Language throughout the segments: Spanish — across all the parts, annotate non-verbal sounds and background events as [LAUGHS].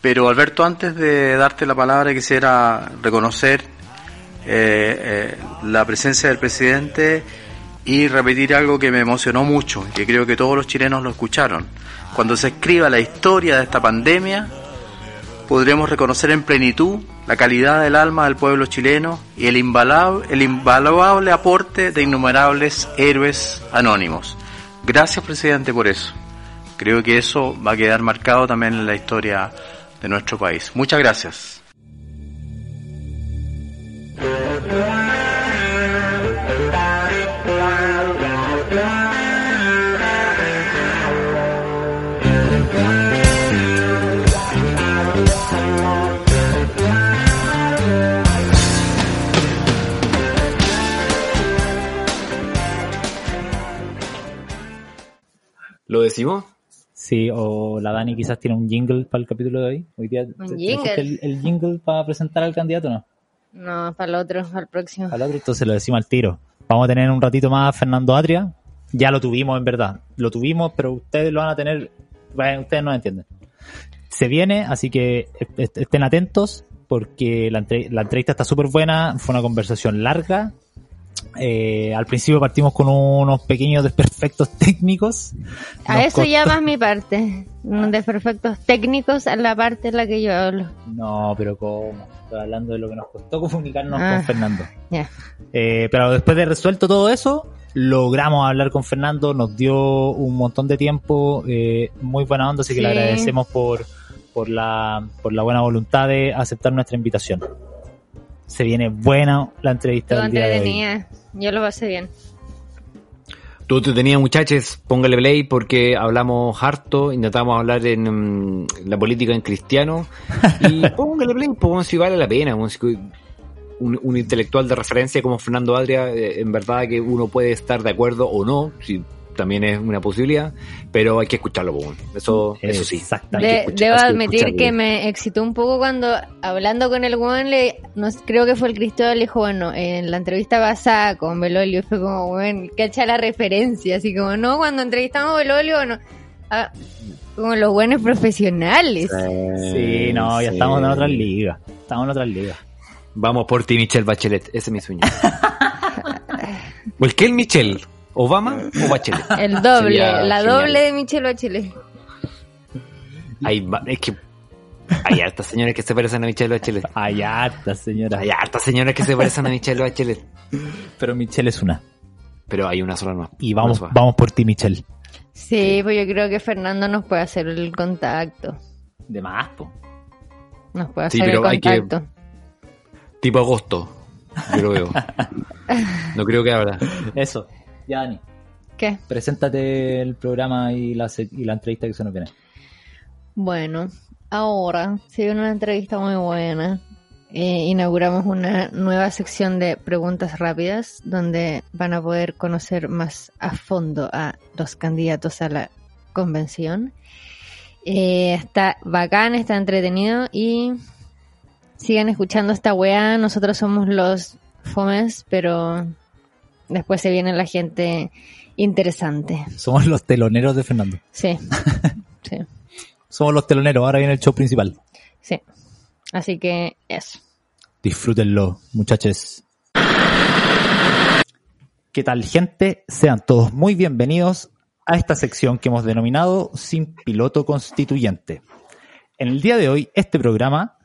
Pero Alberto, antes de darte la palabra, quisiera reconocer eh, eh, la presencia del presidente y repetir algo que me emocionó mucho, que creo que todos los chilenos lo escucharon. Cuando se escriba la historia de esta pandemia, podremos reconocer en plenitud la calidad del alma del pueblo chileno y el el invaluable aporte de innumerables héroes anónimos. Gracias, presidente, por eso. Creo que eso va a quedar marcado también en la historia de nuestro país. Muchas gracias. ¿Lo decimos? Sí, o la Dani quizás tiene un jingle para el capítulo de hoy. Hoy día Un ¿te- te jingle. El, el jingle para presentar al candidato, ¿no? No, para el otro, al próximo. Al otro, entonces lo decimos al tiro. Vamos a tener un ratito más a Fernando Atria. Ya lo tuvimos, en verdad. Lo tuvimos, pero ustedes lo van a tener. bueno, ustedes no entienden. Se viene, así que est- estén atentos porque la, entre- la entrevista está súper buena. Fue una conversación larga. Eh, al principio partimos con unos pequeños desperfectos [LAUGHS] técnicos. A eso costó- llamas mi parte. Desperfectos técnicos a la parte en la que yo hablo. No, pero ¿cómo? Estoy hablando de lo que nos costó comunicarnos Ah. con Fernando. Ya. Eh, pero después de resuelto todo eso, logramos hablar con Fernando, nos dio un montón de tiempo, eh, muy buena onda, así que le agradecemos por, por, la, por la buena voluntad de aceptar nuestra invitación. Se viene buena la entrevista hoy. entretenida. Yo lo pasé bien. Tú te tenías muchachos, póngale play porque hablamos harto, intentamos hablar en mm, la política en cristiano y [LAUGHS] póngale play, pues si vale la pena, un, un intelectual de referencia como Fernando Adria, eh, en verdad que uno puede estar de acuerdo o no, si también es una posibilidad, pero hay que escucharlo, weón. eso, eso sí. Exactamente. De- que escuchar- debo que admitir que me excitó un poco cuando hablando con el weón, le, no, creo que fue el Cristóbal, le dijo, bueno, en la entrevista pasada con Belolio fue como, weón, cacha la referencia, así como, no, cuando entrevistamos a Belolio, no, ah, como los buenos profesionales. Sí, no, ya Sí. estamos en otras ligas. Estamos en otras ligas. Vamos por ti, Michelle Bachelet, ese es mi sueño. ¿O el que el Michelle? ¿Obama o Bachelet? [LAUGHS] El doble, Sería la genial. doble de Michelle Bachelet. Hay, es que hay hartas señoras que se parecen a Michelle Bachelet. Hay hartas, señora. Hay hartas señoras que se parecen a Michelle Bachelet. Pero Michelle es una. Pero hay una sola más. Y vamos, sola. vamos por ti, Michelle. Sí, pues yo creo que Fernando nos puede hacer el contacto. De más, po. Nos puede Sí, hacer el pero hay que- contacto. Tipo agosto. Yo lo veo. [LAUGHS] No creo que abra. Eso. Ya, Dani. ¿Qué? Preséntate el programa y la, y la entrevista que se nos viene. Bueno, ahora se viene una entrevista muy buena. Eh, inauguramos una nueva sección de preguntas rápidas donde van a poder conocer más a fondo a los candidatos a la convención. Eh, está bacán, está entretenido y sigan escuchando esta weá. Nosotros somos los fomes, pero después se viene la gente interesante. Somos los teloneros de Fernando. Sí, [LAUGHS] sí. Somos los teloneros. Ahora viene el show principal. Sí. Así que eso. Disfrútenlo, muchachos. ¿Qué tal, gente? Sean todos muy bienvenidos a esta sección que hemos denominado Sin Piloto Constituyente. En el día de hoy, este programa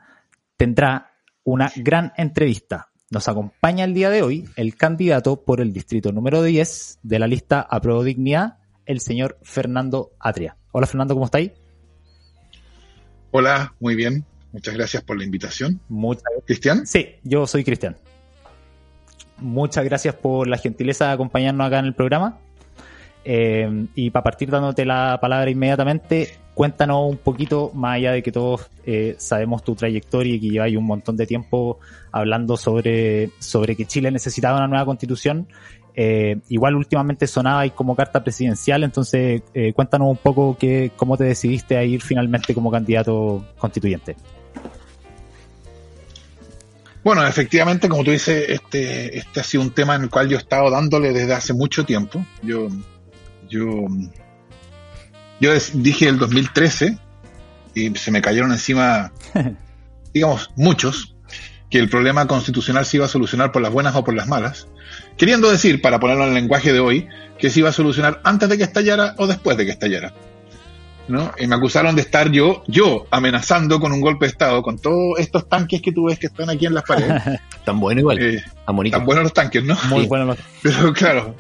tendrá una gran entrevista. Nos acompaña el día de hoy el candidato por el distrito número 10 de la lista Apruebo Dignidad, el señor Fernando Atria. Hola, Fernando, ¿cómo estáis? Hola, muy bien. Muchas gracias por la invitación. Muchas Cristian, Sí, yo soy Cristian. Muchas gracias por la gentileza de acompañarnos acá en el programa. Eh, y para partir dándote la palabra inmediatamente, cuéntanos un poquito, más allá de que todos eh, sabemos tu trayectoria y que lleváis un montón de tiempo hablando sobre, sobre que Chile necesitaba una nueva constitución. Eh, igual últimamente sonaba ahí como carta presidencial, entonces eh, cuéntanos un poco que, cómo te decidiste a ir finalmente como candidato constituyente. Bueno, efectivamente, como tú dices, este, este ha sido un tema en el cual yo he estado dándole desde hace mucho tiempo. Yo, yo, yo dije el 2013 y se me cayeron encima, [LAUGHS] digamos, muchos, que el problema constitucional se iba a solucionar por las buenas o por las malas. Queriendo decir, para ponerlo en el lenguaje de hoy, que se iba a solucionar antes de que estallara o después de que estallara. ¿no? Y me acusaron de estar yo, yo amenazando con un golpe de Estado, con todos estos tanques que tú ves que están aquí en las paredes. [LAUGHS] tan bueno igual, eh, tan buenos los tanques, ¿no? Muy buenos los Pero claro,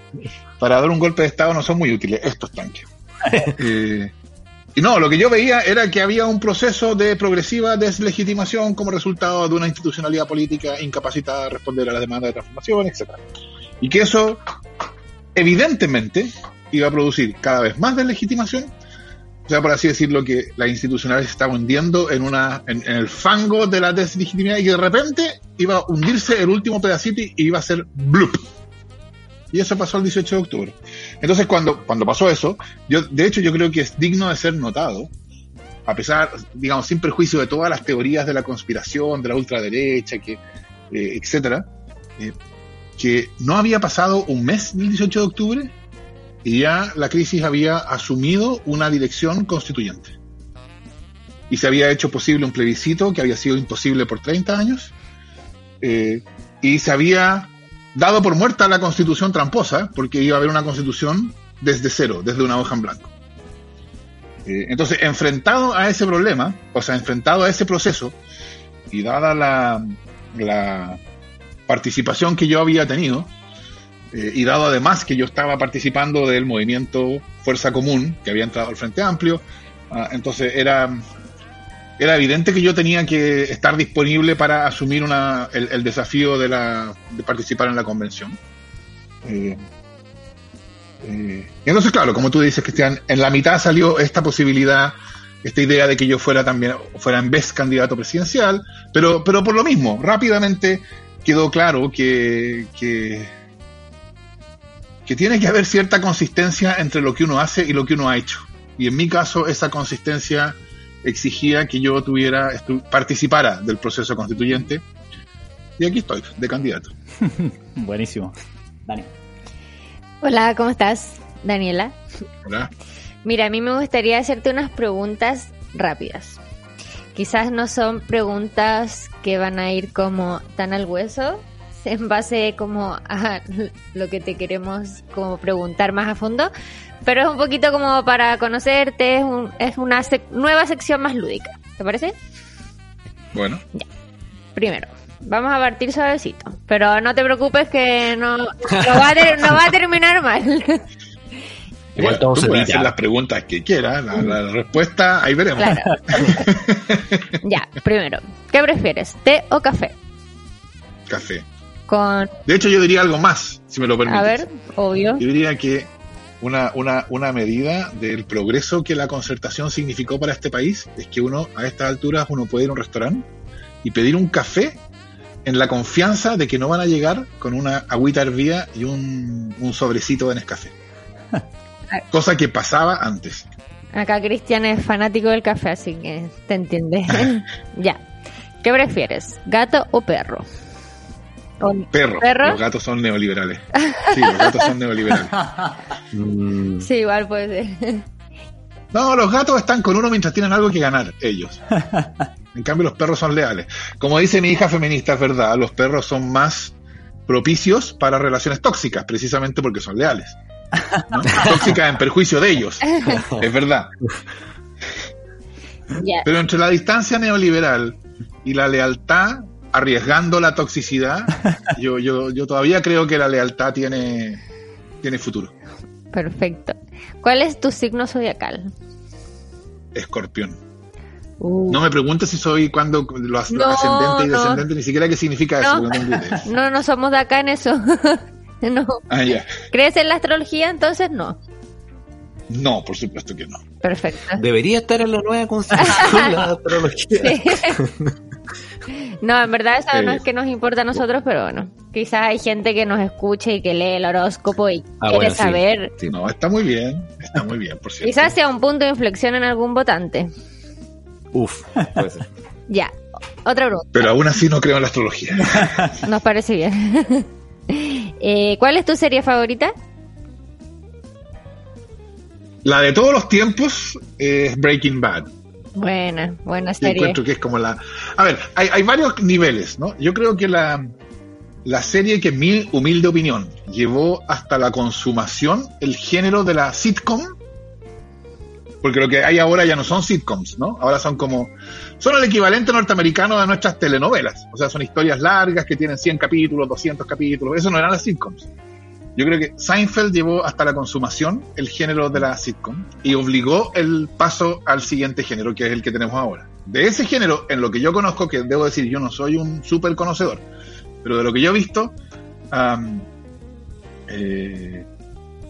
para dar un golpe de Estado no son muy útiles estos tanques. [LAUGHS] y no, lo que yo veía era que había un proceso de progresiva deslegitimación como resultado de una institucionalidad política incapacitada de responder a la demanda de transformación, etc. Y que eso, evidentemente, iba a producir cada vez más deslegitimación o sea, por así decirlo, que la institucionalidad se estaba hundiendo en, en, el fango de la deslegitimidad y que de repente iba a hundirse el último pedacito y iba a ser bloop. Y eso pasó el 18 de octubre. Entonces, cuando, cuando pasó eso, yo, de hecho, yo creo que es digno de ser notado, a pesar, digamos, sin perjuicio de todas las teorías de la conspiración, de la ultraderecha, que, eh, etcétera, eh, que no había pasado un mes del 18 de octubre y ya la crisis había asumido una dirección constituyente. Y se había hecho posible un plebiscito que había sido imposible por 30 años. Eh, y se había dado por muerta la constitución tramposa, porque iba a haber una constitución desde cero, desde una hoja en blanco. Eh, entonces, enfrentado a ese problema, o sea, enfrentado a ese proceso, y dada la, la participación que yo había tenido, eh, y dado además que yo estaba participando del movimiento Fuerza Común, que había entrado al Frente Amplio, ah, entonces era, era evidente que yo tenía que estar disponible para asumir una, el, desafío de, la, de participar en la convención. Eh, eh, entonces, claro, como tú dices, Cristian, en la mitad salió esta posibilidad, esta idea de que yo fuera también, fuera en vez candidato presidencial, pero, pero por lo mismo, rápidamente quedó claro que que tiene que haber cierta consistencia entre lo que uno hace y lo que uno ha hecho. Y en mi caso, esa consistencia exigía que yo tuviera, participara del proceso constituyente. Y aquí estoy, de candidato. [LAUGHS] Buenísimo. Dani. Hola, ¿cómo estás? Daniela. Hola. Mira, a mí me gustaría hacerte unas preguntas rápidas. Quizás no son preguntas que van a ir como tan al hueso, [LAUGHS] en base como a lo que te queremos como preguntar más a fondo, pero es un poquito como para conocerte, es, es una nueva sección más lúdica, ¿te parece? Bueno. Ya. Primero, vamos a partir suavecito, pero no te preocupes que no, no, va, a terminar mal. [LAUGHS] Igual tú puedes hacer las preguntas que quieras, la, respuesta ahí veremos. [LAUGHS] ya, primero, ¿qué prefieres, té o café? Café. De hecho, yo diría algo más, si me lo permites. A ver, obvio. Yo diría que una, una, una medida del progreso que la concertación significó para este país es que uno, a estas alturas, uno puede ir a un restaurante y pedir un café en la confianza de que no van a llegar con una agüita hervida y un, un sobrecito de Nescafé. [LAUGHS] Cosa que pasaba antes. Acá Cristian es fanático del café, así que te entiende. [LAUGHS] ya. ¿Qué prefieres, gato o perro? Perro. Los gatos son neoliberales. Sí, los gatos son neoliberales. [LAUGHS] Mm. sí, igual puede ser. No, los gatos están con uno mientras tienen algo que ganar, ellos. En cambio, los perros son leales. Como dice mi hija feminista, es verdad, los perros son más propicios para relaciones tóxicas, precisamente porque son leales. [LAUGHS] Tóxicas en perjuicio de ellos. [LAUGHS] Es verdad. Pero entre la distancia neoliberal y la lealtad, arriesgando la toxicidad, [LAUGHS] yo, yo, yo todavía creo que la lealtad tiene, tiene futuro. Perfecto. ¿Cuál es tu signo zodiacal? Escorpión. Uh. No me preguntes si soy cuando lo, ascendente y descendente, ni siquiera qué significa eso. No, [LAUGHS] no somos de acá en eso. [LAUGHS] no. Ah. ¿Crees en la astrología? Entonces no. No, por supuesto que no. Perfecto. Debería estar en la nueva constitución la astrología. No, en verdad eso no es que nos importa a nosotros, pero bueno, quizás hay gente que nos escuche y que lee el horóscopo y Ah, quiere bueno, sí. saber. Sí. No, está muy bien, está muy bien, por cierto. Quizás sea un punto de inflexión en algún votante. Uf, puede ser. Ya, otra pregunta. Pero aún así no creo en la astrología. [LAUGHS] Nos parece bien. [LAUGHS] Eh, ¿Cuál es tu serie favorita? La de todos los tiempos es Breaking Bad. Buena, buena Yo serie. encuentro que es como la... A ver, hay, hay varios niveles, ¿no? Yo creo que la, la serie que en mi humilde opinión llevó hasta la consumación el género de la sitcom, porque lo que hay ahora ya no son sitcoms, ¿no? Ahora son como... Son el equivalente norteamericano de nuestras telenovelas. O sea, son historias largas que tienen 100 capítulos, 200 capítulos. Eso no eran las sitcoms. Yo creo que Seinfeld llevó hasta la consumación el género de la sitcom y obligó el paso al siguiente género, que es el que tenemos ahora. De ese género, en lo que yo conozco, que debo decir, yo no soy un súper conocedor, pero de lo que yo he visto, eh,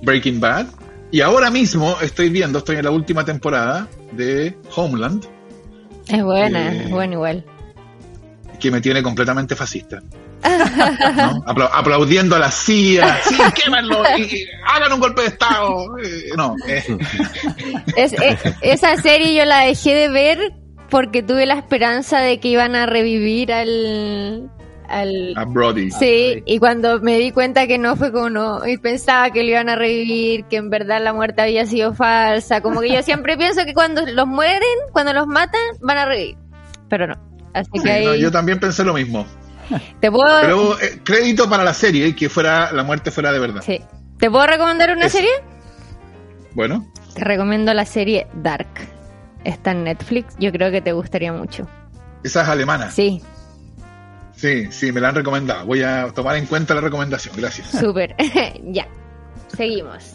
Breaking Bad, y ahora mismo estoy viendo, estoy en la última temporada de Homeland, Es buena, Eh, es buena igual. que me tiene completamente fascista. ¿No? Apla- aplaudiendo a la CIA, sí, quémenlo, y, y hagan un golpe de Estado. Eh, no, eh, Es, eh, esa serie yo la dejé de ver porque tuve la esperanza de que iban a revivir al... al a Brody. Sí, y cuando me di cuenta que no fue como no, y pensaba que lo iban a revivir, que en verdad la muerte había sido falsa, como que yo siempre pienso que cuando los mueren, cuando los matan, van a revivir, pero no. Así Sí, que ahí no, yo también pensé lo mismo. Te puedo, Pero eh, crédito para la serie, que fuera la muerte fuera de verdad. sí. ¿Te puedo recomendar una Eso. serie? Bueno, Te recomiendo la serie Dark. Está en Netflix, yo creo que te gustaría mucho. esa es alemana. Sí, Sí, sí, me la han recomendado. Voy a tomar en cuenta la recomendación. Gracias. Súper. [LAUGHS] ya. Seguimos.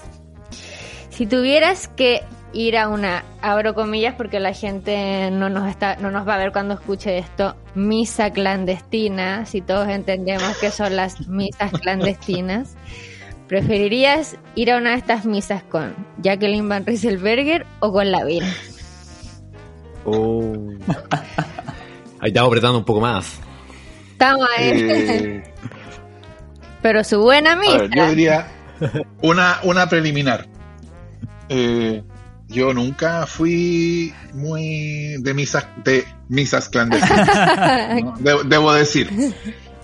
Si tuvieras que ir a una, abro comillas porque la gente no nos está, no nos va a ver cuando escuche esto, misa clandestina, si todos entendemos que son las misas clandestinas, ¿preferirías ir a una de estas misas con Jacqueline Van Rieselberger o con Lavín? Oh. Ahí estamos apretando un poco más. Estamos ahí. Eh, [LAUGHS] Pero su buena a misa. ver, yo diría [LAUGHS] una, una preliminar. Eh, yo nunca fui muy de misas, de misas clandestinas. [LAUGHS] ¿no? Debo, debo decir.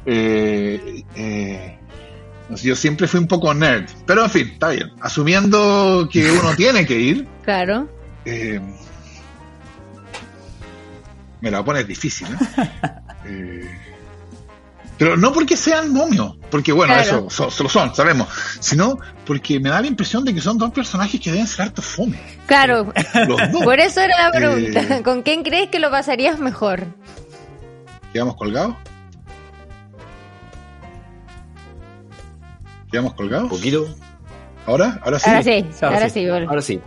Eh, eh, yo siempre fui un poco nerd. Pero en fin, está bien. Asumiendo que uno [LAUGHS] tiene que ir, Claro. eh, me la pones difícil. [LAUGHS] ¿eh? Pero no porque sean momios, porque bueno, Claro. eso so- so- lo son, sabemos, sino porque me da la impresión de que son dos personajes que deben ser harto fome. Claro. Los dos. [LAUGHS] Por eso era la pregunta. Eh. ¿Con quién crees que lo pasarías mejor? ¿Quedamos colgados? ¿Quedamos Un colgados? poquito. ¿Ahora? ¿Ahora sí? Ahora sí, ahora sí. Ahora sí.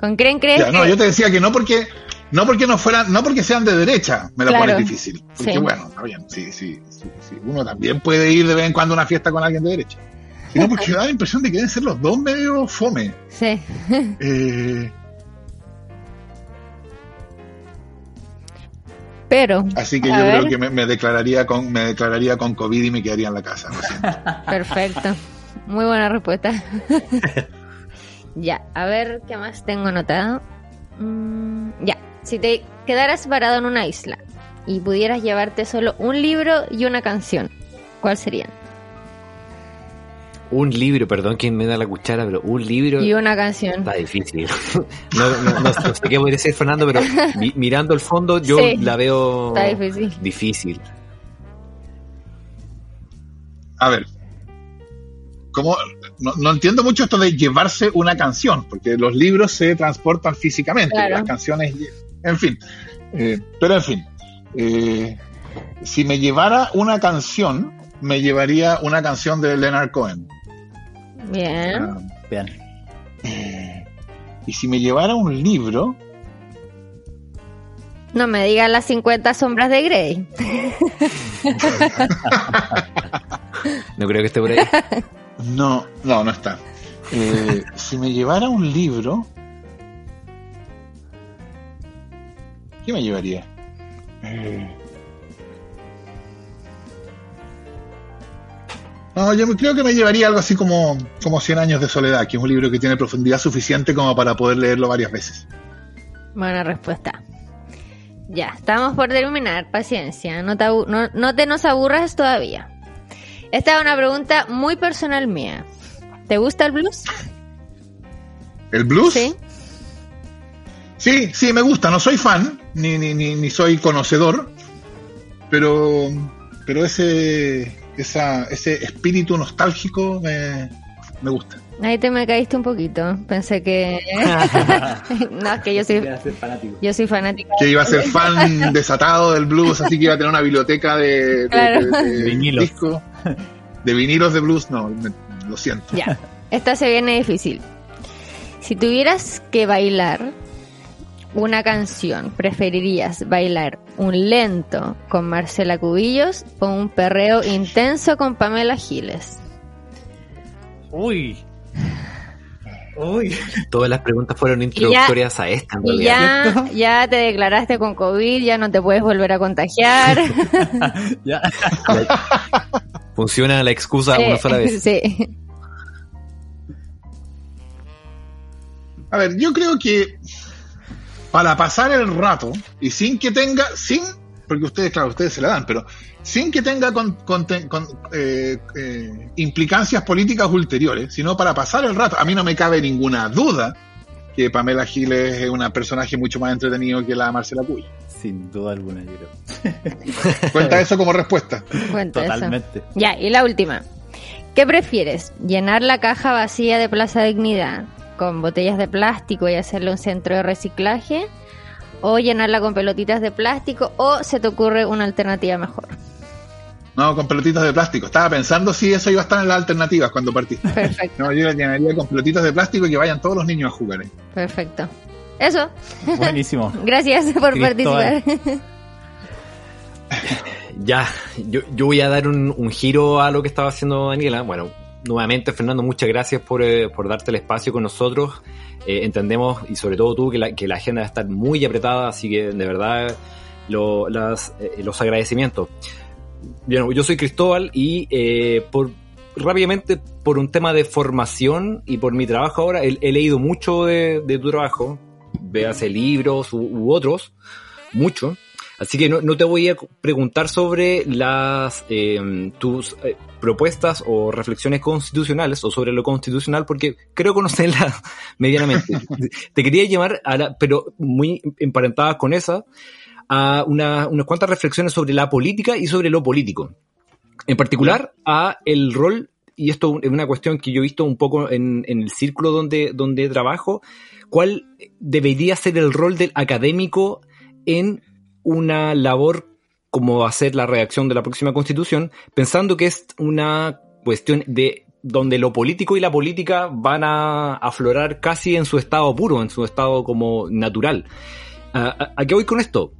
¿Con quién crees Ya, no, que- yo te decía que no porque no porque no fueran, no porque sean de derecha, me la Claro. pones difícil. Porque Sí. bueno, está bien, sí, sí, sí, sí. Uno también puede ir de vez en cuando a una fiesta con alguien de derecha. Sino porque da la impresión de que deben ser los dos medio fome. Sí. [LAUGHS] Eh, Pero, así que yo ver. creo que me, me declararía con, me declararía con COVID y me quedaría en la casa. lo [LAUGHS] perfecto. Muy buena respuesta. [LAUGHS] ya, a ver qué más tengo anotado. Mm, ya, si te quedaras parado en una isla y pudieras llevarte solo un libro y una canción, ¿cuál serían? Un libro, perdón quien me da la cuchara, pero un libro Y una canción. está difícil. No, [LAUGHS] no- no- no sé qué puede ser Fernando, pero mi- mirando el fondo yo Sí. la veo Está difícil. difícil. A ver. ¿Cómo? No, no entiendo mucho esto de llevarse una canción, porque los libros se transportan físicamente, Claro. las canciones, en fin. Eh, pero en fin, eh, si me llevara una canción, me llevaría una canción de Leonard Cohen. Bien. Ah, Bien. eh, y si me llevara un libro, No me digas las 50 sombras de Grey. [LAUGHS] No creo que esté por ahí. [LAUGHS] no, no, no está. Eh, si me llevara un libro, ¿Qué me llevaría? Eh, No, yo creo que me llevaría algo así como, como 100 años de soledad, que es un libro que tiene profundidad suficiente como para poder leerlo varias veces. Buena respuesta. Ya, estamos por terminar. Paciencia, no te, no, no te nos aburras todavía. Esta es una pregunta muy personal mía. ¿Te gusta el blues? ¿El blues? Sí. Sí, sí, me gusta. No soy fan, ni, ni, ni, ni soy conocedor, pero, pero ese, esa, ese espíritu nostálgico me, me gusta. Ahí te me caíste un poquito. Pensé que. [LAUGHS] no, es que yo soy. Yo soy fanático. Que iba a ser fan desatado del blues, así que iba a tener una biblioteca de, de, Claro. de- de De vinilos. discos. De vinilos de blues, no, me- lo siento. Ya. Esta se viene difícil. Si tuvieras que bailar una canción, ¿preferirías bailar un lento con Marcela Cubillos o un perreo intenso con Pamela Giles? Uy. Uy. Todas las preguntas fueron introductorias a esta, en Y realidad. ya, ya te declaraste con COVID, ya no te puedes volver a contagiar. [LAUGHS] Ya. [LAUGHS] Funciona la excusa una sola vez. Sí. A ver, yo creo que para pasar el rato y sin que tenga, sin, porque ustedes, claro, ustedes se la dan, pero sin que tenga con, con- con, eh, eh, implicancias políticas ulteriores, sino para pasar el rato. A mí no me cabe ninguna duda que Pamela Giles es un personaje mucho más entretenido que la Marcela Cuy. Sin duda alguna, yo creo. [LAUGHS] Cuenta eso como respuesta. Cuenta eso. Totalmente. Ya, y la última. ¿Qué prefieres? ¿Llenar la caja vacía de Plaza Dignidad con botellas de plástico y hacerle un centro de reciclaje? ¿O llenarla con pelotitas de plástico? ¿O se te ocurre una alternativa mejor? No, con pelotitas de plástico. Estaba pensando si eso iba a estar en las alternativas cuando partí. Perfecto, No, yo la llenaría con pelotitas de plástico y que vayan todos los niños a jugar. perfecto. Eso, Buenísimo. [LAUGHS] gracias por Cristóbal. participar. [LAUGHS] Ya, yo, yo voy a dar un, un giro a lo que estaba haciendo Daniela. Bueno, nuevamente, Fernando, muchas gracias por, eh, por darte el espacio con nosotros. Eh, entendemos, y sobre todo tú, que la, que la agenda va a estar muy apretada, así que de verdad lo- las, eh, los agradecimientos. Bueno, yo soy Cristóbal y eh, por rápidamente por un tema de formación y por mi trabajo ahora, he, he leído mucho de, de tu trabajo, véase libros u, u otros, mucho. Así que no, no te voy a preguntar sobre las eh, tus eh, propuestas o reflexiones constitucionales o sobre lo constitucional porque creo conocerlas [LAUGHS] medianamente. te quería a la, pero muy emparentadas con esa, a una- unas cuantas reflexiones sobre la política y sobre lo político. En particular, a el rol, y esto es una cuestión que yo he visto un poco en, en el círculo donde, donde trabajo, cuál debería ser el rol del académico en una labor como va a ser la redacción de la próxima constitución, pensando que es una cuestión de donde lo político y la política van a aflorar casi en su estado puro, en su estado como natural. ¿A, a- a qué voy con esto?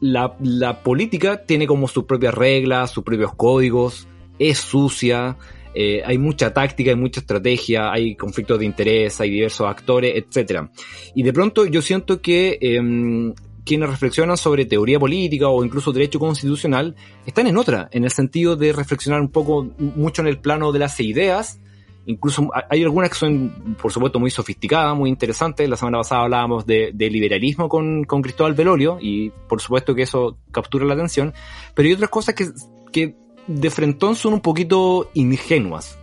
La, política tiene como sus propias reglas, sus propios códigos, es sucia, eh, hay mucha táctica, hay mucha estrategia, hay conflictos de interés, hay diversos actores, etcétera. Y de pronto yo siento que em, quienes reflexionan sobre teoría política o incluso derecho constitucional están en otra, en el sentido de reflexionar un poco, mucho en el plano de las ideas. Incluso hay algunas que son, por supuesto, muy sofisticadas, muy interesantes. La semana pasada hablábamos de, liberalismo con, Cristóbal Belolio y por supuesto que eso captura la atención. Pero hay otras cosas que, que de frentón son un poquito ingenuas.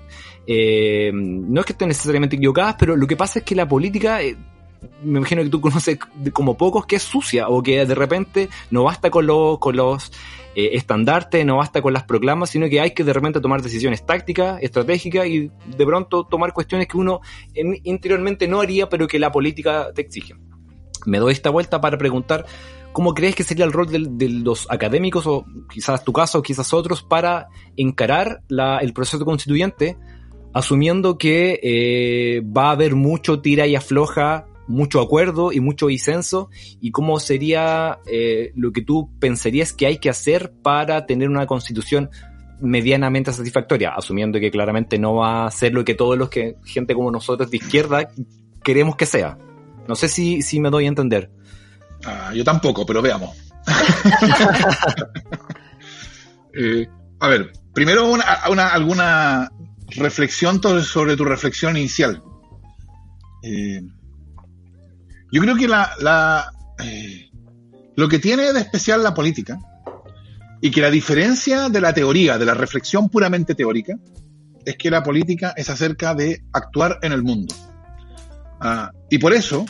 Eh, no es que estén necesariamente equivocadas, pero lo que pasa es que la política, eh, me imagino que tú conoces como pocos, que es sucia o que de repente no basta con los, con los eh, estandartes, no basta con las proclamas, sino que hay que de repente tomar decisiones tácticas, estratégicas y de pronto tomar cuestiones que uno en- interiormente no haría, pero que la política te exige. Me doy esta vuelta para preguntar cómo crees que sería el rol de, los académicos, o quizás tu caso, o quizás otros, para encarar el proceso constituyente, asumiendo que eh, va a haber mucho tira y afloja, mucho acuerdo y mucho disenso, y cómo sería eh, lo que tú pensarías que hay que hacer para tener una constitución medianamente satisfactoria, asumiendo que claramente no va a ser lo que todos los que, gente como nosotros de izquierda, queremos que sea. No sé si, si me doy a entender. Ah, yo tampoco, pero veamos. [LAUGHS] Eh, a ver, primero una, alguna reflexión sobre tu reflexión inicial. Eh, yo creo que la, eh, lo que tiene de especial la política y que la diferencia de la teoría, de la reflexión puramente teórica, es que la política es acerca de actuar en el mundo. Ah, y por eso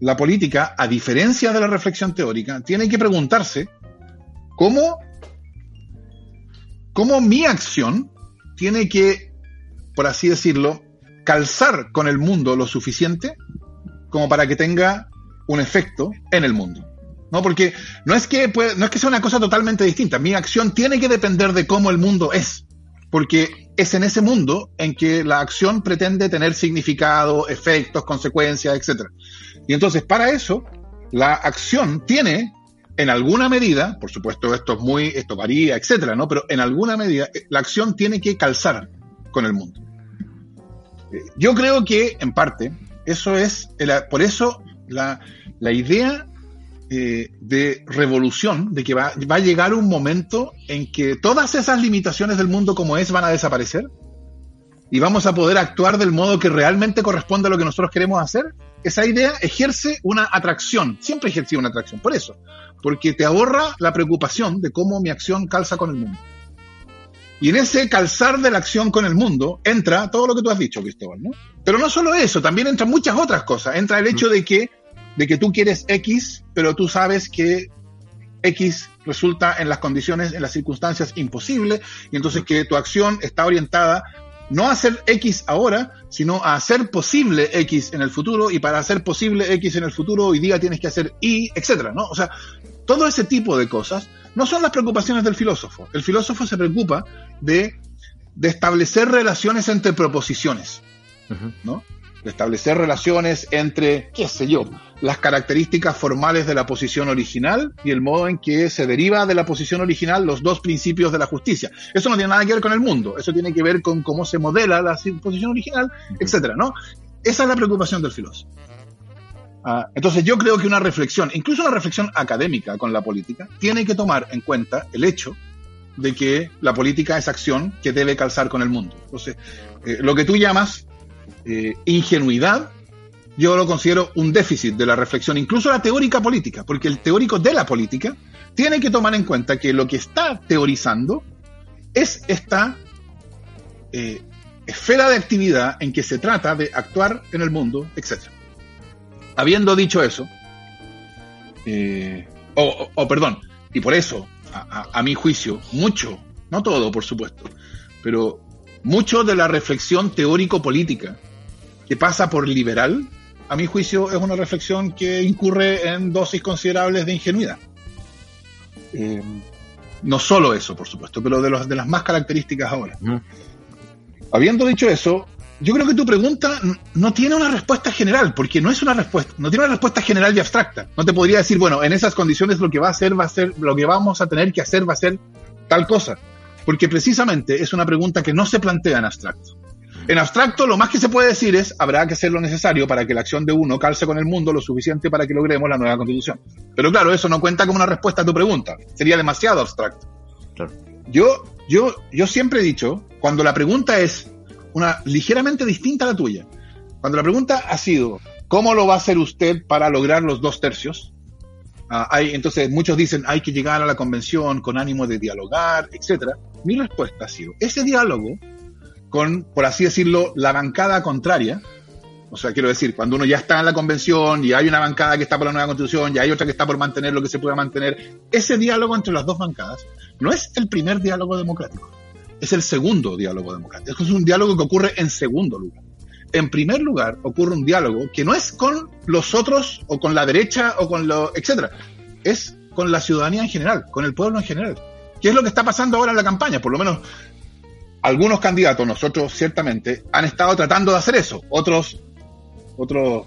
la política, a diferencia de la reflexión teórica, tiene que preguntarse cómo, cómo mi acción tiene que, por así decirlo, calzar con el mundo lo suficiente como para que tenga un efecto en el mundo. ¿no? Porque no es, que no es que sea una cosa totalmente distinta. Mi acción tiene que depender de cómo el mundo es. Porque es en ese mundo en que la acción pretende tener significado, efectos, consecuencias, etc. Y entonces, para eso, la acción tiene, en alguna medida, por supuesto, esto es muy, esto varía, etcétera, ¿no? Pero en alguna medida, eh, la acción tiene que calzar con el mundo. Eh, yo creo que, en parte, eso es, por eso la, la idea eh, de revolución, de que va, va, a llegar un momento en que todas esas limitaciones del mundo como es van a desaparecer y vamos a poder actuar del modo que realmente corresponde a lo que nosotros queremos hacer, esa idea ejerce una atracción, siempre ejerce una atracción, por eso, porque te ahorra la preocupación de cómo mi acción calza con el mundo. Y en ese calzar de la acción con el mundo entra todo lo que tú has dicho, Cristóbal, ¿no? Pero no solo eso, también entran muchas otras cosas. Entra el hecho de que, de que tú quieres X, pero tú sabes que X resulta en las condiciones, en las circunstancias imposible, y entonces que tu acción está orientada no a hacer X ahora, sino a hacer posible X en el futuro, y para hacer posible X en el futuro, hoy día tienes que hacer Y, etcétera, ¿no? O sea, todo ese tipo de cosas no son las preocupaciones del filósofo. El filósofo se preocupa de, de establecer relaciones entre proposiciones, ¿no? de establecer relaciones entre, qué sé yo, las características formales de la posición original y el modo en que se deriva de la posición original los dos principios de la justicia. Eso no tiene nada que ver con el mundo, eso tiene que ver con cómo se modela la posición original, etcétera, ¿no? Esa es la preocupación del filósofo. Ah, entonces yo creo que una reflexión, incluso una reflexión académica con la política, tiene que tomar en cuenta el hecho de que la política es acción que debe calzar con el mundo. Entonces, eh, lo que tú llamas eh, ingenuidad, yo lo considero un déficit de la reflexión, incluso la teórica política, porque el teórico de la política tiene que tomar en cuenta que lo que está teorizando es esta eh, esfera de actividad en que se trata de actuar en el mundo, etc. Habiendo dicho eso, eh, o, perdón, y por eso, a mi juicio, mucho, no todo, por supuesto, pero mucho de la reflexión teórico-política que pasa por liberal, a mi juicio es una reflexión que incurre en dosis considerables de ingenuidad. Eh, no solo eso, por supuesto, pero de, los, de las más características ahora. Habiendo dicho eso, yo creo que tu pregunta no tiene una respuesta general, porque no es una respuesta, no tiene una respuesta general y abstracta. No te podría decir, bueno, en esas condiciones lo que va a hacer va a ser, lo que vamos a tener que hacer va a ser tal cosa. Porque precisamente es una pregunta que no se plantea en abstracto. En abstracto, lo más que se puede decir es, habrá que hacer lo necesario para que la acción de uno calce con el mundo lo suficiente para que logremos la nueva constitución. Pero claro, eso no cuenta como una respuesta a tu pregunta. Sería demasiado abstracto. Yo, yo, yo siempre he dicho, cuando la pregunta es una ligeramente distinta a la tuya, cuando la pregunta ha sido, ¿cómo lo va a hacer usted para lograr los dos tercios? Ah, hay, entonces muchos dicen hay que llegar a la convención con ánimo de dialogar, etcétera. Mi respuesta ha sido ese diálogo con, por así decirlo, la bancada contraria. O sea, quiero decir, cuando uno ya está en la convención y hay una bancada que está por la nueva constitución y hay otra que está por mantener lo que se pueda mantener, ese diálogo entre las dos bancadas no es el primer diálogo democrático, es el segundo diálogo democrático. Es un diálogo que ocurre en segundo lugar en primer lugar, ocurre un diálogo que no es con los otros o con la derecha o con lo, etcétera, es con la ciudadanía en general, con el pueblo en general. ¿Qué es lo que está pasando ahora en la campaña? Por lo menos algunos candidatos, nosotros ciertamente, han estado tratando de hacer eso. Otros, otros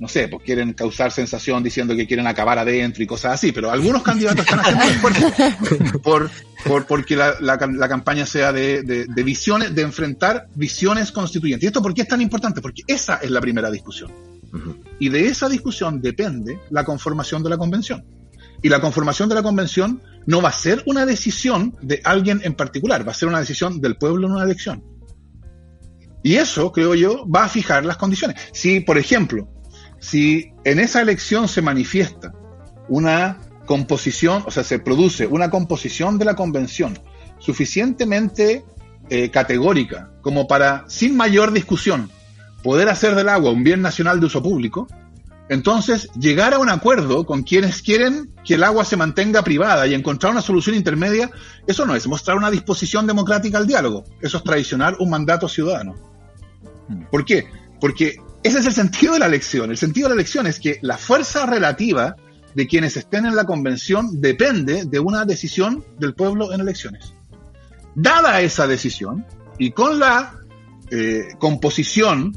no sé, pues quieren causar sensación diciendo que quieren acabar adentro y cosas así, pero algunos candidatos están haciendo esfuerzo [LAUGHS] por, por, porque la, la, campaña sea de, de, visiones, de enfrentar visiones constituyentes. ¿Y esto por qué es tan importante? Porque esa es la primera discusión. Y de esa discusión depende la conformación de la convención. Y la conformación de la convención no va a ser una decisión de alguien en particular, va a ser una decisión del pueblo en una elección. Y eso, creo yo, va a fijar las condiciones. Si, por ejemplo, si en esa elección se manifiesta una composición, o sea, se produce una composición de la convención suficientemente eh, categórica como para, sin mayor discusión, poder hacer del agua un bien nacional de uso público, entonces llegar a un acuerdo con quienes quieren que el agua se mantenga privada y encontrar una solución intermedia, eso no es mostrar una disposición democrática al diálogo, eso es traicionar un mandato ciudadano. ¿Por qué? Porque ese es el sentido de la elección. El sentido de la elección es que la fuerza relativa de quienes estén en la convención depende de una decisión del pueblo en elecciones. Dada esa decisión, y con la eh, composición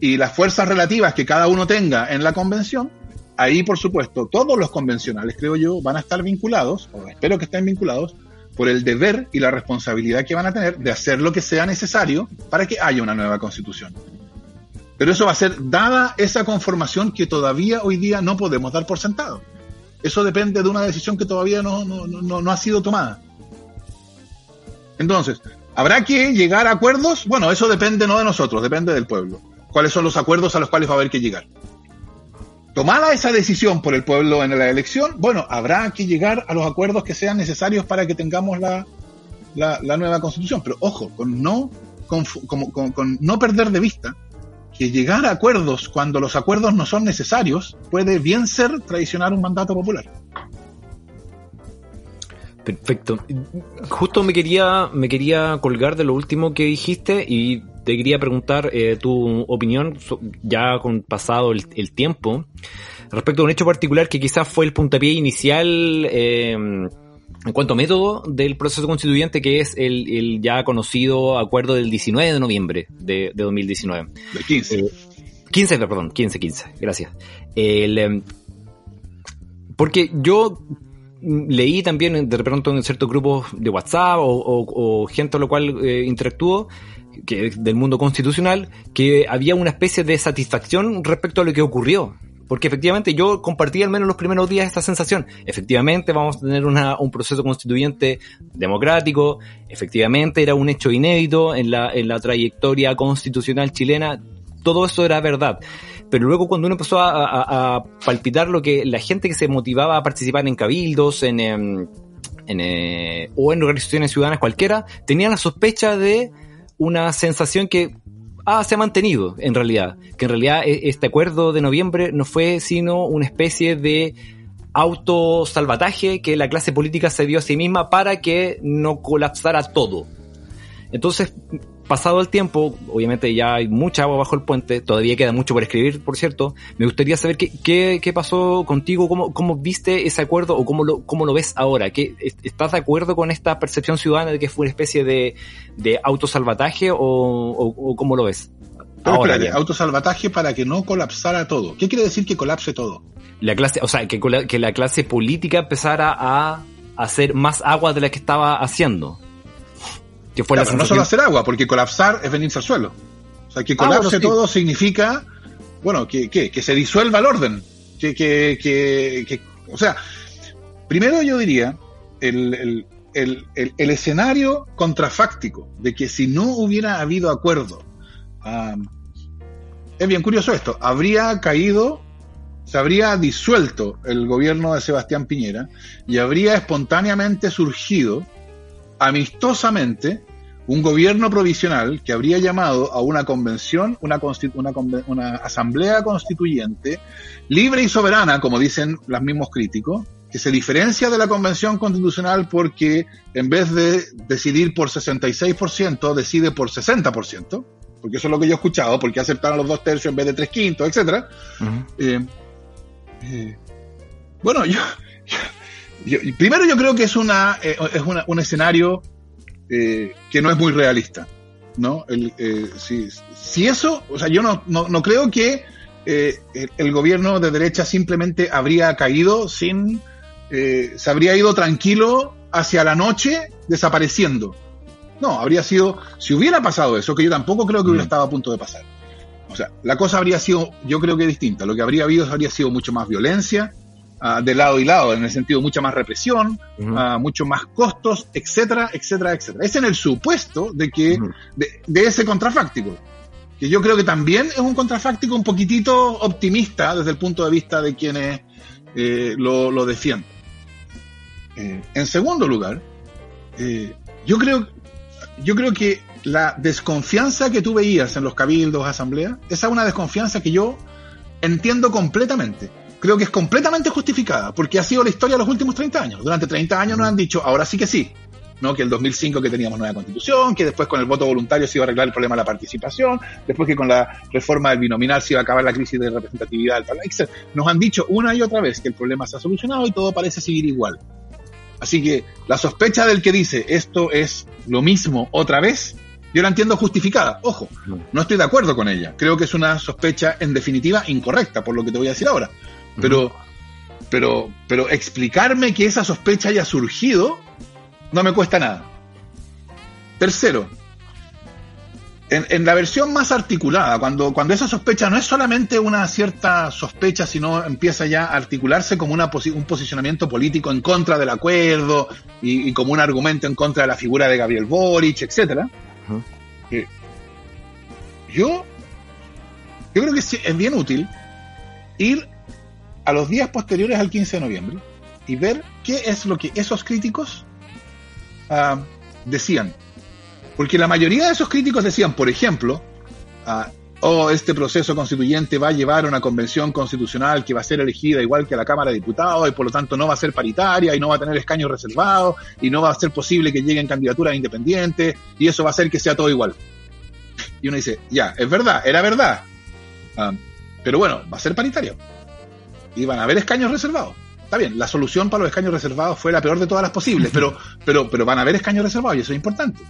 y las fuerzas relativas que cada uno tenga en la convención, ahí por supuesto todos los convencionales, creo yo, van a estar vinculados, o espero que estén vinculados, por el deber y la responsabilidad que van a tener de hacer lo que sea necesario para que haya una nueva constitución. Pero eso va a ser dada esa conformación que todavía hoy día no podemos dar por sentado. Eso depende de una decisión que todavía no, no, no, no ha sido tomada. Entonces, ¿habrá que llegar a acuerdos? Bueno, eso depende no de nosotros, depende del pueblo. ¿Cuáles son los acuerdos a los cuales va a haber que llegar? Tomada esa decisión por el pueblo en la elección, bueno, habrá que llegar a los acuerdos que sean necesarios para que tengamos la, la, nueva constitución. Pero ojo, con no, con, con no perder de vista que llegar a acuerdos cuando los acuerdos no son necesarios puede bien ser traicionar un mandato popular. Perfecto. Justo me quería, me quería colgar de lo último que dijiste y te quería preguntar eh, tu opinión, ya con pasado el, tiempo, respecto a un hecho particular que quizás fue el puntapié inicial eh, en cuanto a método del proceso constituyente, que es el, ya conocido acuerdo del 19 de noviembre de, 2019. Del 15. 15, perdón, 15, 15, gracias. El, porque yo leí también de repente en ciertos grupos de WhatsApp o, gente a lo cual eh, interactúo, que del mundo constitucional, que había una especie de satisfacción respecto a lo que ocurrió. Porque efectivamente yo compartí al menos los primeros días esta sensación. Efectivamente vamos a tener un proceso constituyente democrático. Efectivamente era un hecho inédito en la, en la trayectoria constitucional chilena. Todo eso era verdad. Pero luego cuando uno empezó a, palpitar lo que la gente que se motivaba a participar en cabildos, en, em, en, eh, o en organizaciones ciudadanas cualquiera, tenía la sospecha de una sensación que ah, se ha mantenido en realidad. Que en realidad e, este acuerdo de noviembre no fue sino una especie de autosalvataje que la clase política se dio a sí misma para que no colapsara todo. Entonces, pasado el tiempo, obviamente ya hay mucha agua bajo el puente, todavía queda mucho por escribir, por cierto. Me gustaría saber qué, qué, qué pasó contigo, cómo, cómo viste ese acuerdo o cómo lo, cómo lo ves ahora. ¿Qué, ¿Estás de acuerdo con esta percepción ciudadana de que fue una especie de, de autosalvataje o, o, cómo lo ves? Ahora, autosalvataje para que no colapsara todo. ¿Qué quiere decir que colapse todo? La clase, o sea, que, que la clase política empezara a hacer más agua de la que estaba haciendo fue no solo hacer agua, porque colapsar es venirse al suelo. O sea, que ah, colapse todo significa, bueno, que, que, se disuelva el orden. Que, que, que, o sea, primero yo diría, el, el, el, escenario contrafáctico de que si no hubiera habido acuerdo, es bien curioso esto, habría caído, se habría disuelto el gobierno de Sebastián Piñera y habría espontáneamente surgido amistosamente un gobierno provisional que habría llamado a una convención, una, una, una, asamblea constituyente libre y soberana, como dicen los mismos críticos, que se diferencia de la convención constitucional porque en vez de decidir por 66%, decide por 60%, porque eso es lo que yo he escuchado, porque aceptaron los dos tercios en vez de tres quintos, etcétera. Eh, eh, bueno, yo, primero yo creo que es una eh, es un escenario eh, que no es muy realista, ¿no? Eh, si, eso, o sea, yo no, no, creo que el, gobierno de derecha simplemente habría caído sin, se habría ido tranquilo hacia la noche desapareciendo. No, habría sido, si hubiera pasado eso, que yo tampoco creo que hubiera mm. estado a punto de pasar. O sea, la cosa habría sido, yo creo que distinta. Lo que habría habido habría sido mucho más violencia, uh, de lado y lado, en el sentido mucha más represión, uh -huh. uh, mucho más costos, etcétera, etcétera, etcétera. Es en el supuesto de que, -huh. de, de, ese contrafáctico, que yo creo que también es un contrafáctico un poquitito optimista desde el punto de vista de quienes eh, lo, lo, defienden. Eh, en segundo lugar, eh, yo creo, yo creo que la desconfianza que tú veías en los cabildos, asambleas, esa es una desconfianza que yo entiendo completamente. Creo que es completamente justificada, porque ha sido la historia de los últimos 30 años. Durante 30 años nos han dicho, ahora sí que sí, ¿no? que el 2005 que teníamos nueva constitución, que después con el voto voluntario se iba a arreglar el problema de la participación, después que con la reforma del binominal se iba a acabar la crisis de representatividad del Parlamento. Nos han dicho una y otra vez que el problema se ha solucionado y todo parece seguir igual. Así que la sospecha del que dice esto es lo mismo otra vez, yo la entiendo justificada. Ojo, no estoy de acuerdo con ella. Creo que es una sospecha en definitiva incorrecta, por lo que te voy a decir ahora. Pero, pero, pero explicarme que esa sospecha haya surgido no me cuesta nada. Tercero, en, en, la versión más articulada, cuando, cuando esa sospecha no es solamente una cierta sospecha, sino empieza ya a articularse como una posi un posicionamiento político en contra del acuerdo y, y, como un argumento en contra de la figura de Gabriel Boric, etcétera. Uh -huh. eh, yo, yo creo que es bien útil ir a los días posteriores al 15 de noviembre y ver qué es lo que esos críticos uh, decían. Porque la mayoría de esos críticos decían, por ejemplo, uh, oh, este proceso constituyente va a llevar a una convención constitucional que va a ser elegida igual que la Cámara de Diputados y por lo tanto no va a ser paritaria y no va a tener escaños reservados y no va a ser posible que lleguen candidaturas independientes y eso va a hacer que sea todo igual. Y uno dice, ya, es verdad, era verdad. Uh, pero bueno, va a ser paritario. Y van a haber escaños reservados. Está bien, la solución para los escaños reservados fue la peor de todas las posibles, pero, pero, pero van a haber escaños reservados y eso es importante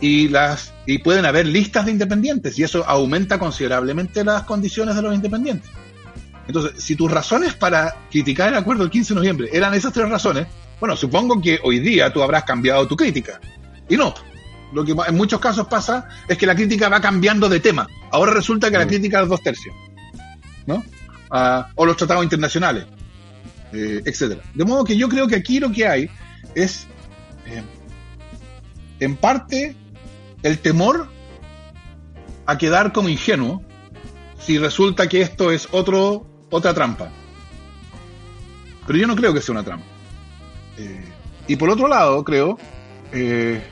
y las y pueden haber listas de independientes y eso aumenta considerablemente las condiciones de los independientes. Entonces, si tus razones para criticar el acuerdo del 15 de noviembre eran esas tres razones, bueno, supongo que hoy día tú habrás cambiado tu crítica. Y no. Lo que en muchos casos pasa es que la crítica va cambiando de tema. Ahora resulta que la crítica es dos tercios. ¿No? O los tratados internacionales, eh, etcétera. De modo que yo creo que aquí lo que hay es, eh, en parte, el temor a quedar como ingenuo si resulta que esto es otro, otra trampa. Pero yo no creo que sea una trampa. Eh, y por otro lado, creo, eh,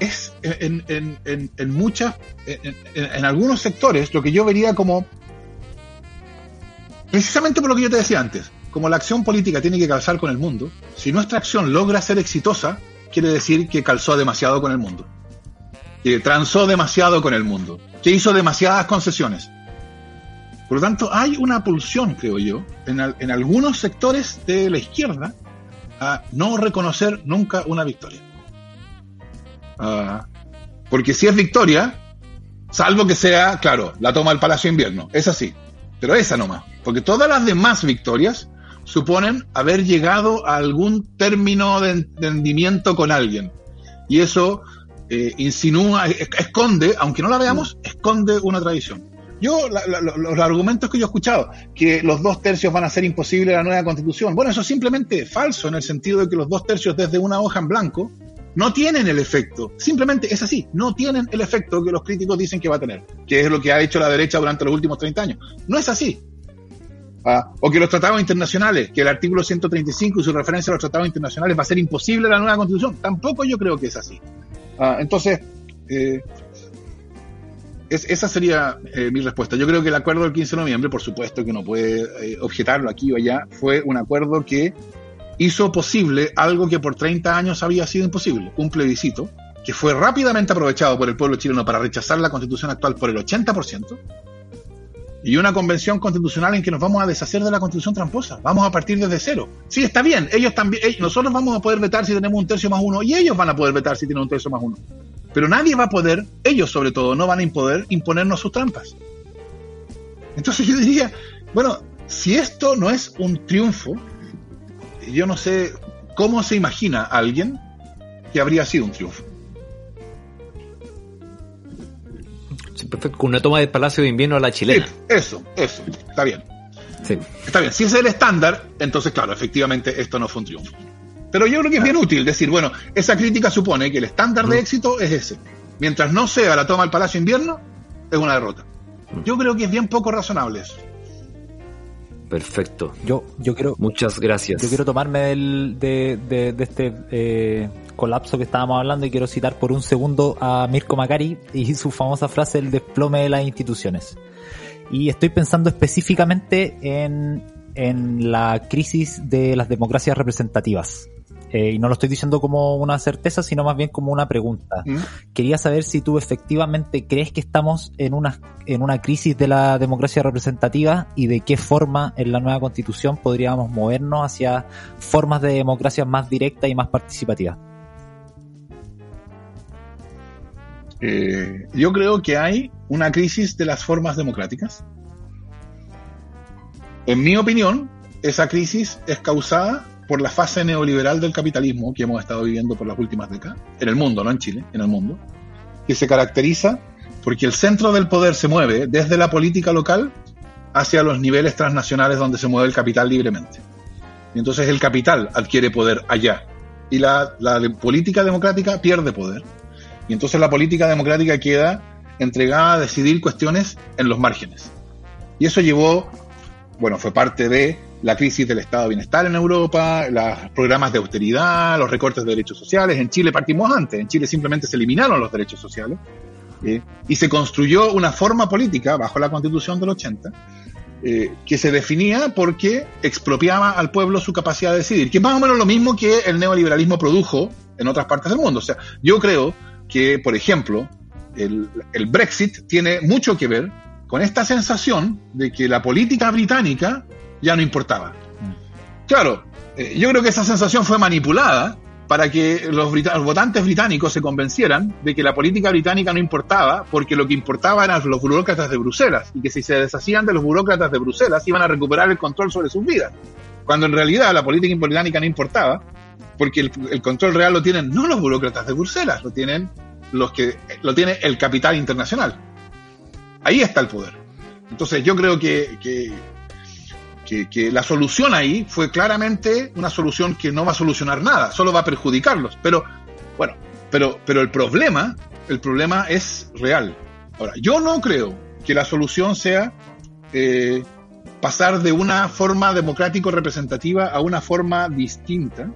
es en, en, en, en muchas, en, algunos sectores, lo que yo vería como, precisamente por lo que yo te decía antes, como la acción política tiene que calzar con el mundo, si nuestra acción logra ser exitosa, quiere decir que calzó demasiado con el mundo, que transó demasiado con el mundo, que hizo demasiadas concesiones. Por lo tanto, hay una pulsión, creo yo, en, en algunos sectores de la izquierda a no reconocer nunca una victoria. Uh, porque si es victoria, salvo que sea, claro, la toma del Palacio de Invierno, es así, pero esa nomás, porque todas las demás victorias suponen haber llegado a algún término de entendimiento con alguien. Y eso eh, insinúa, esconde, aunque no la veamos, esconde una tradición. Yo, la, la, los argumentos que yo he escuchado, que los dos tercios van a ser imposible la nueva constitución, bueno, eso es simplemente falso en el sentido de que los dos tercios desde una hoja en blanco no tienen el efecto, simplemente es así, no tienen el efecto que los críticos dicen que va a tener, que es lo que ha hecho la derecha durante los últimos 30 años. No es así. ¿ah? o que los tratados internacionales, que el artículo 135 y su referencia a los tratados internacionales va a ser imposible la nueva constitución. Tampoco yo creo que es así. ¿ah? entonces, eh, es, esa sería eh, mi respuesta. Yo creo que el acuerdo del 15 de noviembre, por supuesto que uno puede eh, objetarlo aquí o allá, fue un acuerdo que hizo posible algo que por 30 años había sido imposible, un plebiscito, que fue rápidamente aprovechado por el pueblo chileno para rechazar la constitución actual por el 80%, y una convención constitucional en que nos vamos a deshacer de la constitución tramposa. Vamos a partir desde cero. Sí, está bien. Ellos también, ellos, nosotros vamos a poder vetar si tenemos un tercio más uno y ellos van a poder vetar si tienen un tercio más uno. Pero nadie va a poder, ellos sobre todo, no van a poder imponernos sus trampas. Entonces yo diría, bueno, si esto no es un triunfo, yo no sé cómo se imagina alguien que habría sido un triunfo. Perfecto, con una toma de Palacio de Invierno a la chilena. eso, eso, está bien. Sí. Está bien, si ese es el estándar, entonces claro, efectivamente esto no fue un triunfo. Pero yo creo que es bien útil decir, bueno, esa crítica supone que el estándar de mm. éxito es ese. Mientras no sea la toma del Palacio de Invierno, es una derrota. Mm. Yo creo que es bien poco razonable eso. Perfecto. Yo, yo quiero. Muchas gracias. Yo quiero tomarme del, de, de, este eh, colapso que estábamos hablando y quiero citar por un segundo a Mirko Macari y su famosa frase: el desplome de las instituciones. Y estoy pensando específicamente en, en la crisis de las democracias representativas. Eh, y no lo estoy diciendo como una certeza, sino más bien como una pregunta. ¿Mm? Quería saber si tú efectivamente crees que estamos en una, en una crisis de la democracia representativa y de qué forma en la nueva constitución podríamos movernos hacia formas de democracia más directa y más participativa. Eh, yo creo que hay una crisis de las formas democráticas. En mi opinión, esa crisis es causada por la fase neoliberal del capitalismo que hemos estado viviendo por las últimas décadas, en el mundo, no en Chile, en el mundo, que se caracteriza porque el centro del poder se mueve desde la política local hacia los niveles transnacionales donde se mueve el capital libremente. Y entonces el capital adquiere poder allá y la, la política democrática pierde poder. Y entonces la política democrática queda entregada a decidir cuestiones en los márgenes. Y eso llevó, bueno, fue parte de la crisis del estado de bienestar en Europa, los programas de austeridad, los recortes de derechos sociales. En Chile partimos antes, en Chile simplemente se eliminaron los derechos sociales eh, y se construyó una forma política bajo la constitución del 80 eh, que se definía porque expropiaba al pueblo su capacidad de decidir, que es más o menos lo mismo que el neoliberalismo produjo en otras partes del mundo. O sea, yo creo que, por ejemplo, el, el Brexit tiene mucho que ver con esta sensación de que la política británica ya no importaba. Claro, eh, yo creo que esa sensación fue manipulada para que los, votantes británicos se convencieran de que la política británica no importaba, porque lo que importaba eran los burócratas de Bruselas, y que si se deshacían de los burócratas de Bruselas iban a recuperar el control sobre sus vidas. Cuando en realidad la política británica no importaba, porque el, control real lo tienen no los burócratas de Bruselas, lo tienen los que lo tiene el capital internacional. Ahí está el poder. Entonces yo creo que que, la solución ahí fue claramente una solución que no va a solucionar nada, solo va a perjudicarlos. Pero, bueno, pero, pero el problema, el problema es real. Ahora, yo no creo que la solución sea eh, pasar de una forma democrático representativa a una forma distinta,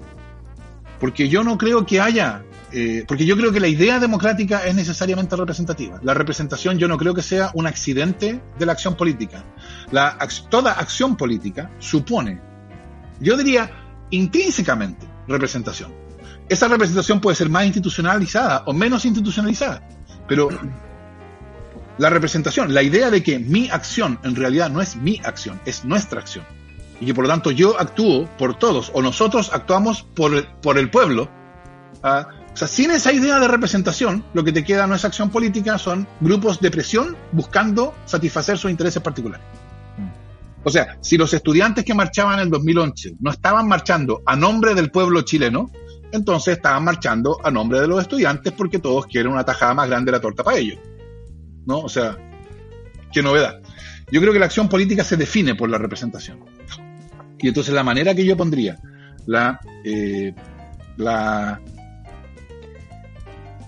porque yo no creo que haya eh, porque yo creo que la idea democrática es necesariamente representativa. La representación yo no creo que sea un accidente de la acción política. Toda acción política supone, yo diría intrínsecamente, representación. Esa representación puede ser más institucionalizada o menos institucionalizada, pero la representación, la idea de que mi acción en realidad no es mi acción, es nuestra acción. Y que por lo tanto yo actúo por todos o nosotros actuamos por, por el pueblo. ¿ah? Sin esa idea de representación, lo que te queda no es acción política, son grupos de presión buscando satisfacer sus intereses particulares. O sea, si los estudiantes que marchaban en el 2011 no estaban marchando a nombre del pueblo chileno, entonces estaban marchando a nombre de los estudiantes porque todos quieren una tajada más grande de la torta para ellos. ¿No? O sea, qué novedad. Yo creo que la acción política se define por la representación. Y entonces la manera que yo pondría la, eh, la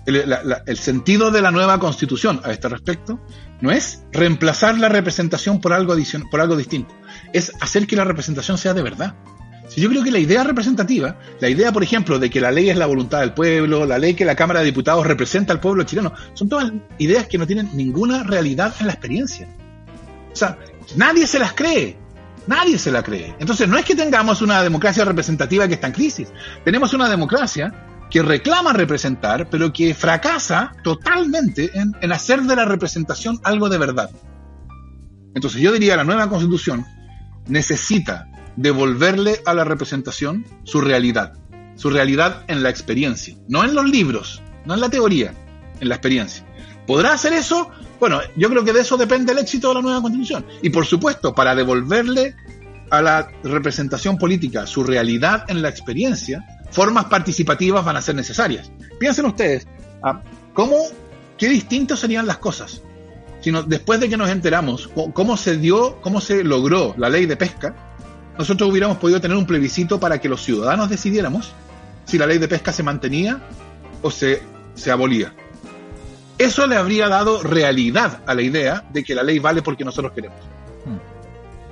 el, sentido de la nueva constitución a este respecto no es reemplazar la representación por algo, por algo distinto, es hacer que la representación sea de verdad. Si yo creo que la idea representativa, la idea, por ejemplo, de que la ley es la voluntad del pueblo, la ley que la Cámara de Diputados representa al pueblo chileno, son todas ideas que no tienen ninguna realidad en la experiencia. O sea, nadie se las cree. Nadie se la cree. Entonces, no es que tengamos una democracia representativa que está en crisis. Tenemos una democracia que reclama representar, pero que fracasa totalmente en, hacer de la representación algo de verdad. Entonces yo diría, la nueva constitución necesita devolverle a la representación su realidad, su realidad en la experiencia, no en los libros, no en la teoría, en la experiencia. ¿Podrá hacer eso? Bueno, yo creo que de eso depende el éxito de la nueva constitución. Y por supuesto, para devolverle a la representación política su realidad en la experiencia, formas participativas van a ser necesarias. Piensen ustedes, ah, ¿cómo, qué distintos serían las cosas sino después de que nos enteramos cómo se dio, cómo se logró la ley de pesca, nosotros hubiéramos podido tener un plebiscito para que los ciudadanos decidiéramos si la ley de pesca se mantenía o se, se abolía. Eso le habría dado realidad a la idea de que la ley vale porque nosotros queremos. Hmm.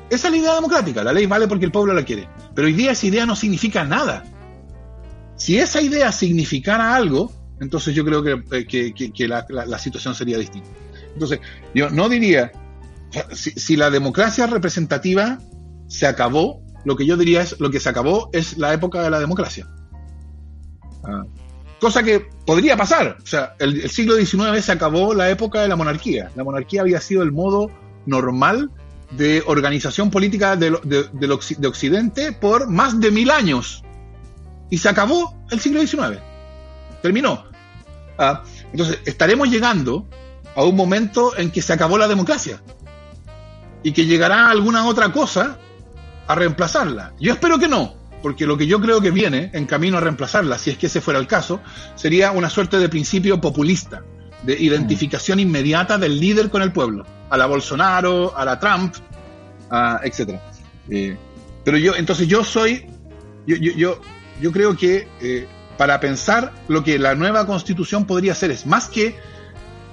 Esa es la idea democrática, la ley vale porque el pueblo la quiere. Pero hoy día esa idea no significa nada. Si esa idea significara algo, entonces yo creo que, que, la, situación sería distinta. Entonces, yo no diría, si, la democracia representativa se acabó, lo que yo diría es, lo que se acabó es la época de la democracia. Ah, cosa que podría pasar. O sea, el, siglo XIX se acabó la época de la monarquía. La monarquía había sido el modo normal de organización política de, de Occidente por más de mil años. Y se acabó el siglo XIX. Terminó. Ah, entonces, estaremos llegando a un momento en que se acabó la democracia y que llegará alguna otra cosa a reemplazarla. Yo espero que no, porque lo que yo creo que viene en camino a reemplazarla, si es que ese fuera el caso, sería una suerte de principio populista, de identificación inmediata del líder con el pueblo, a la Bolsonaro, a la Trump, etc. Eh, pero yo, entonces yo soy, yo, yo, yo, creo que eh, para pensar lo que la nueva constitución podría ser es más que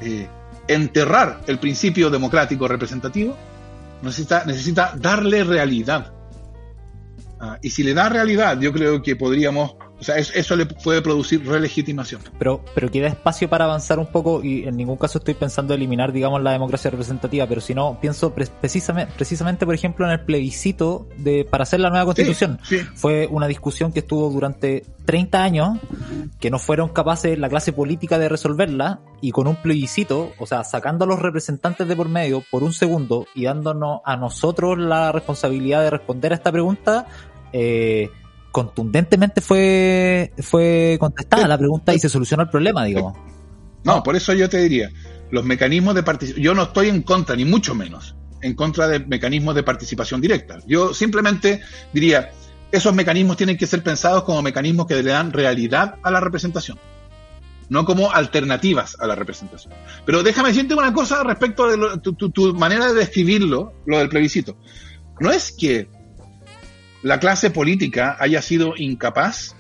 eh, enterrar el principio democrático representativo, necesita, necesita darle realidad. Ah, y si le da realidad, yo creo que podríamos o sea, eso, le puede producir relegitimación. Pero, pero queda espacio para avanzar un poco y en ningún caso estoy pensando eliminar, digamos, la democracia representativa, pero si no, pienso precisamente, precisamente, por ejemplo, en el plebiscito de, para hacer la nueva constitución. Fue una discusión que estuvo durante 30 años, que no fueron capaces la clase política de resolverla y con un plebiscito, o sea, sacando a los representantes de por medio por un segundo y dándonos a nosotros la responsabilidad de responder a esta pregunta, eh, contundentemente fue, fue contestada la pregunta y se solucionó el problema, digo. No, por eso yo te diría, los mecanismos de participación, yo no estoy en contra, ni mucho menos, en contra de mecanismos de participación directa. Yo simplemente diría, esos mecanismos tienen que ser pensados como mecanismos que le dan realidad a la representación, no como alternativas a la representación. Pero déjame decirte una cosa respecto de tu manera de describirlo, lo del plebiscito. No es que la clase política haya sido incapaz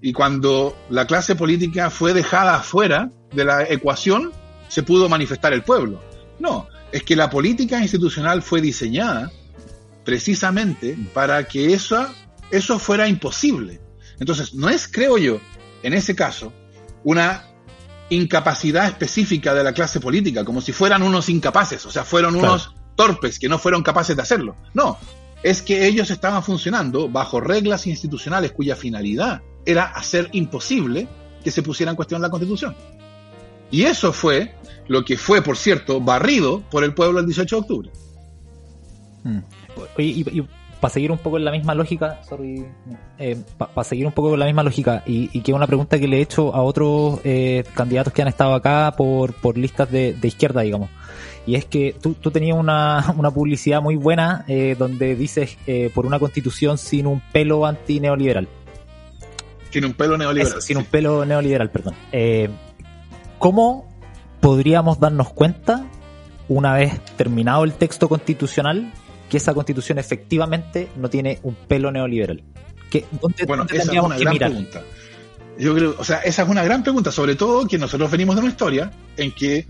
y cuando la clase política fue dejada afuera de la ecuación, se pudo manifestar el pueblo. No, es que la política institucional fue diseñada precisamente para que eso, eso fuera imposible. Entonces, no es, creo yo, en ese caso, una incapacidad específica de la clase política, como si fueran unos incapaces, o sea, fueron unos torpes que no fueron capaces de hacerlo. No, es que ellos estaban funcionando bajo reglas institucionales cuya finalidad era hacer imposible que se pusiera en cuestión la constitución. Y eso fue lo que fue, por cierto, barrido por el pueblo el 18 de octubre. Hmm. y, para seguir un poco en la misma lógica, sorry, eh, para seguir un poco en la misma lógica, y, y que una pregunta que le he hecho a otros eh, candidatos que han estado acá por, por listas de, de izquierda, digamos. Y es que tú, tú tenías una, [LAUGHS] una publicidad muy buena eh, donde dices eh, por una constitución sin un pelo antineoliberal. Sin un pelo neoliberal. sin un pelo neoliberal, perdón. Eh, ¿Cómo podríamos darnos cuenta, una vez terminado el texto constitucional, que esa constitución efectivamente no tiene un pelo neoliberal? ¿Qué, ¿Dónde, bueno, esa es una gran pregunta. Yo creo, o sea, esa es una gran pregunta, sobre todo que nosotros venimos de una historia en que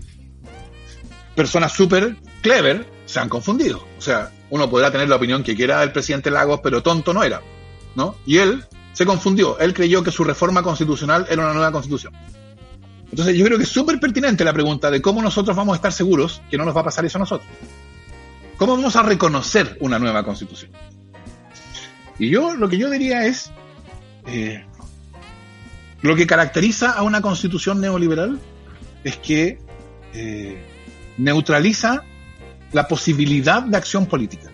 personas súper clever se han confundido. O sea, uno podrá tener la opinión que quiera del presidente Lagos, pero tonto no era, ¿no? Y él se confundió. Él creyó que su reforma constitucional era una nueva constitución. Entonces yo creo que es súper pertinente la pregunta de cómo nosotros vamos a estar seguros que no nos va a pasar eso a nosotros. ¿Cómo vamos a reconocer una nueva constitución? Y yo lo que yo diría es, eh, lo que caracteriza a una constitución neoliberal es que eh, neutraliza la posibilidad de acción política.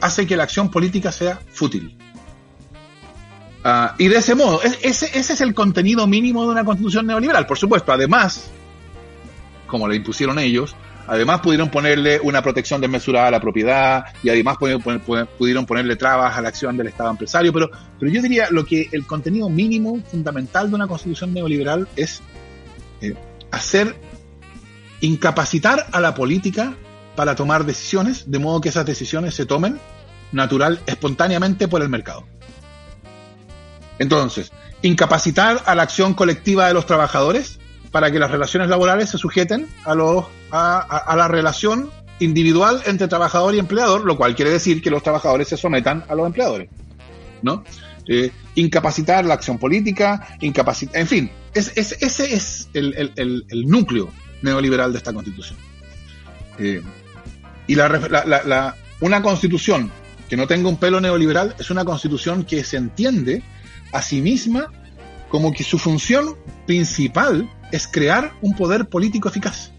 Hace que la acción política sea fútil. Ah, y de ese modo, ese, es el contenido mínimo de una constitución neoliberal. Por supuesto, además, como le impusieron ellos, además pudieron ponerle una protección desmesurada a la propiedad y además pudieron, ponerle trabas a la acción del Estado empresario. Pero, pero yo diría lo que el contenido mínimo fundamental de una constitución neoliberal es eh, hacer incapacitar a la política para tomar decisiones, de modo que esas decisiones se tomen natural, espontáneamente por el mercado. Entonces, incapacitar a la acción colectiva de los trabajadores para que las relaciones laborales se sujeten a, los, a, la relación individual entre trabajador y empleador, lo cual quiere decir que los trabajadores se sometan a los empleadores. ¿no? Eh, incapacitar la acción política, incapacitar, en fin, es, ese es el, núcleo neoliberal de esta constitución. Eh, y la, una constitución que no tenga un pelo neoliberal es una constitución que se entiende a sí misma como que su función principal es crear un poder político eficaz,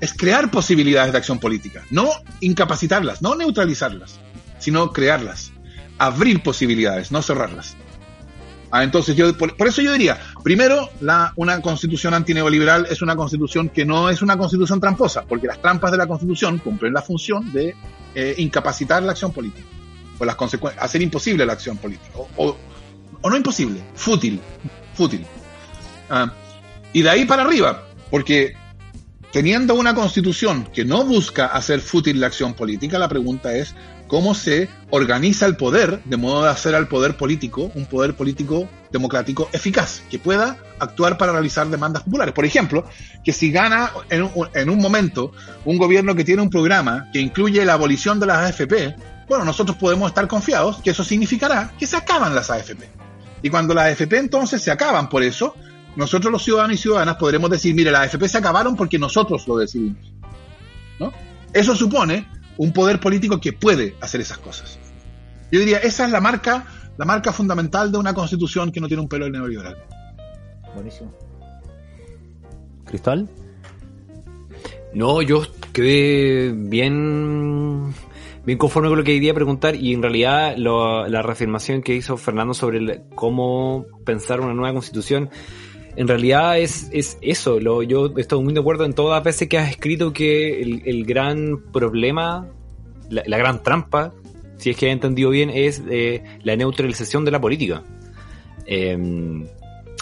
es crear posibilidades de acción política, no incapacitarlas, no neutralizarlas, sino crearlas, abrir posibilidades, no cerrarlas. Ah, entonces, yo, por, eso yo diría, primero, una constitución antineoliberal es una constitución que no es una constitución tramposa, porque las trampas de la constitución cumplen la función de eh, incapacitar la acción política, o las hacer imposible la acción política, o, no imposible, fútil, fútil. Ah, y de ahí para arriba, porque teniendo una constitución que no busca hacer fútil la acción política, la pregunta es cómo se organiza el poder de modo de hacer al poder político un poder político democrático eficaz, que pueda actuar para realizar demandas populares. Por ejemplo, que si gana en un, en un momento un gobierno que tiene un programa que incluye la abolición de las AFP, bueno, nosotros podemos estar confiados que eso significará que se acaban las AFP. Y cuando las AFP entonces se acaban por eso, nosotros los ciudadanos y ciudadanas podremos decir, mire, las AFP se acabaron porque nosotros lo decidimos. ¿No? Eso supone un poder político que puede hacer esas cosas. Yo diría, esa es la marca, la marca fundamental de una constitución que no tiene un pelo neoliberal. Buenísimo. ¿Cristal? No, yo quedé bien, bien conforme con lo que quería preguntar y en realidad la reafirmación que hizo Fernando sobre cómo pensar una nueva constitución en realidad es, es eso. Yo estoy muy de acuerdo en todas las veces que has escrito que el, gran problema, la, gran trampa, si es que he entendido bien, es eh, la neutralización de la política. Em,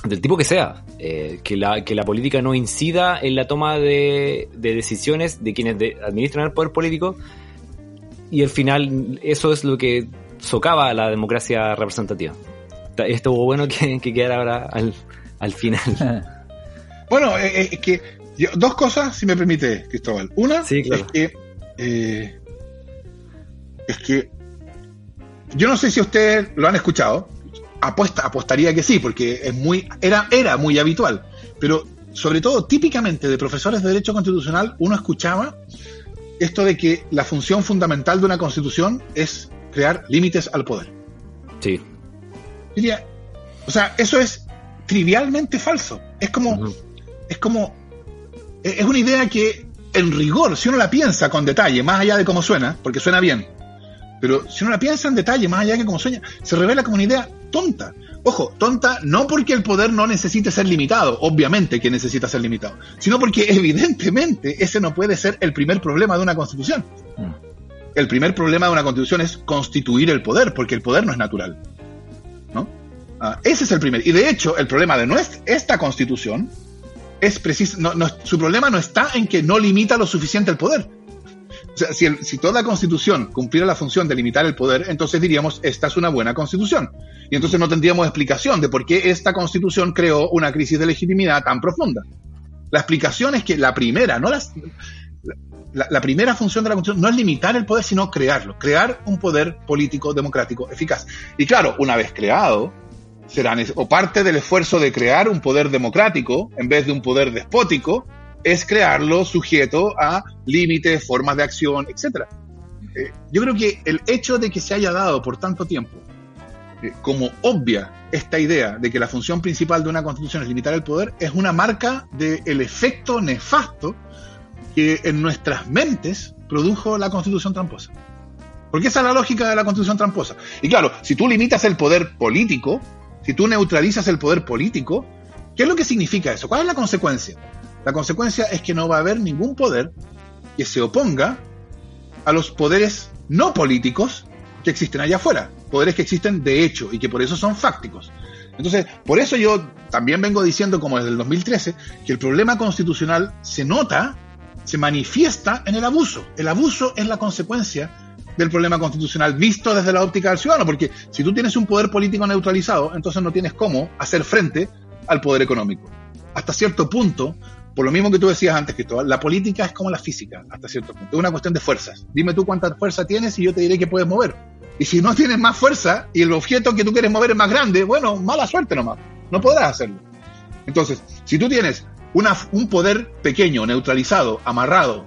del tipo que sea, eh, que, la, que la política no incida en la toma de, decisiones de quienes administran el poder político y al final eso es lo que socava la democracia representativa. Estuvo bueno que, que quedara ahora al, al final. [LAUGHS] bueno, eh, eh, es que dos cosas, si me permite, Cristóbal. Una es que eh, es que yo no sé si ustedes lo han escuchado. Apuesta, apostaría que sí, porque es muy era era muy habitual. Pero sobre todo, típicamente de profesores de derecho constitucional, uno escuchaba esto de que la función fundamental de una constitución es crear límites al poder. Sí. Diría, o sea, eso es trivialmente falso. Es como, es como, es una idea que en rigor, si uno la piensa con detalle, más allá de cómo suena, porque suena bien, pero si uno la piensa en detalle, más allá de cómo suena, se revela como una idea tonta. Ojo, tonta no porque el poder no necesite ser limitado, obviamente que necesita ser limitado, sino porque [LAUGHS] evidentemente ese no puede ser el primer problema de una constitución. Mm. El primer problema de una constitución es constituir el poder, porque el poder no es natural. ¿No? Ah, ese es el primer. Y de hecho, el problema de nuestra, esta constitución es preciso. su problema no está en que no limita lo suficiente el poder. Si, toda constitución cumpliera la función de limitar el poder, entonces diríamos, esta es una buena constitución. Y entonces no tendríamos explicación de por qué esta constitución creó una crisis de legitimidad tan profunda. La explicación es que la primera, no la, la, primera función de la Constitución no es limitar el poder, sino crearlo, crear un poder político democrático eficaz. Y claro, una vez creado, o parte del esfuerzo de crear un poder democrático en vez de un poder despótico es crearlo sujeto a límites, formas de acción, etc. Eh, yo creo que el hecho de que se haya dado por tanto tiempo eh, como obvia esta idea de que la función principal de una constitución es limitar el poder es una marca del efecto nefasto que en nuestras mentes produjo la constitución tramposa. Porque esa es la lógica de la constitución tramposa. Y claro, si tú limitas el poder político, si tú neutralizas el poder político, ¿qué es lo que significa eso? ¿Cuál es la consecuencia? La consecuencia es que no va a haber ningún poder que se oponga a los poderes no políticos que existen allá afuera, poderes que existen de hecho y que por eso son fácticos. Entonces, por eso yo también vengo diciendo, como desde el 2013, que el problema constitucional se nota, se manifiesta en el abuso. El abuso es la consecuencia del problema constitucional visto desde la óptica del ciudadano, porque si tú tienes un poder político neutralizado, entonces no tienes cómo hacer frente al poder económico. Hasta cierto punto, por lo mismo que tú decías antes, Cristóbal, la política es como la física, hasta cierto punto. Es una cuestión de fuerzas. Dime tú cuánta fuerza tienes y yo te diré que puedes mover. Y si no tienes más fuerza y el objeto que tú quieres mover es más grande, bueno, mala suerte nomás. No podrás hacerlo. Entonces, si tú tienes una, un poder pequeño, neutralizado, amarrado,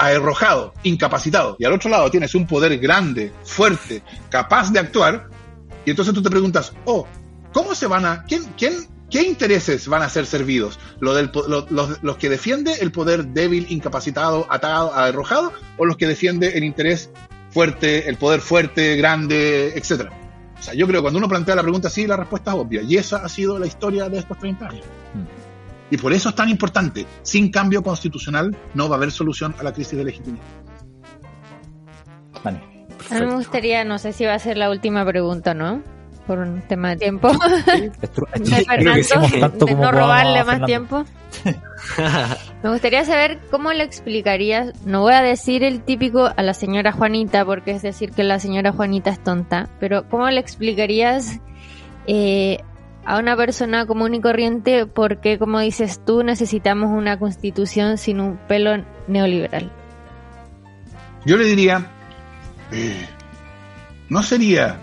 arrojado, incapacitado, y al otro lado tienes un poder grande, fuerte, capaz de actuar, y entonces tú te preguntas, oh, ¿cómo se van a, quién, quién, qué intereses van a ser servidos? ¿Lo del, los, que defiende el poder débil, incapacitado, atado, arrojado, o los que defiende el interés fuerte, el poder fuerte, grande, etcétera? O sea, yo creo que cuando uno plantea la pregunta así, la respuesta es obvia. Y esa ha sido la historia de estos 30 años. Y por eso es tan importante. Sin cambio constitucional no va a haber solución a la crisis de legitimidad. Vale. A mí me gustaría, no sé si va a ser la última pregunta, ¿no? Por un tema de tiempo. de [LAUGHS] Fernando, de no robarle más [LAUGHS] tiempo. Me gustaría saber cómo le explicarías, no voy a decir el típico a la señora Juanita, porque es decir que la señora Juanita es tonta, pero ¿cómo le explicarías eh, a una persona común y corriente por qué, como dices tú, necesitamos una constitución sin un pelo neoliberal? Yo le diría, eh, ¿no sería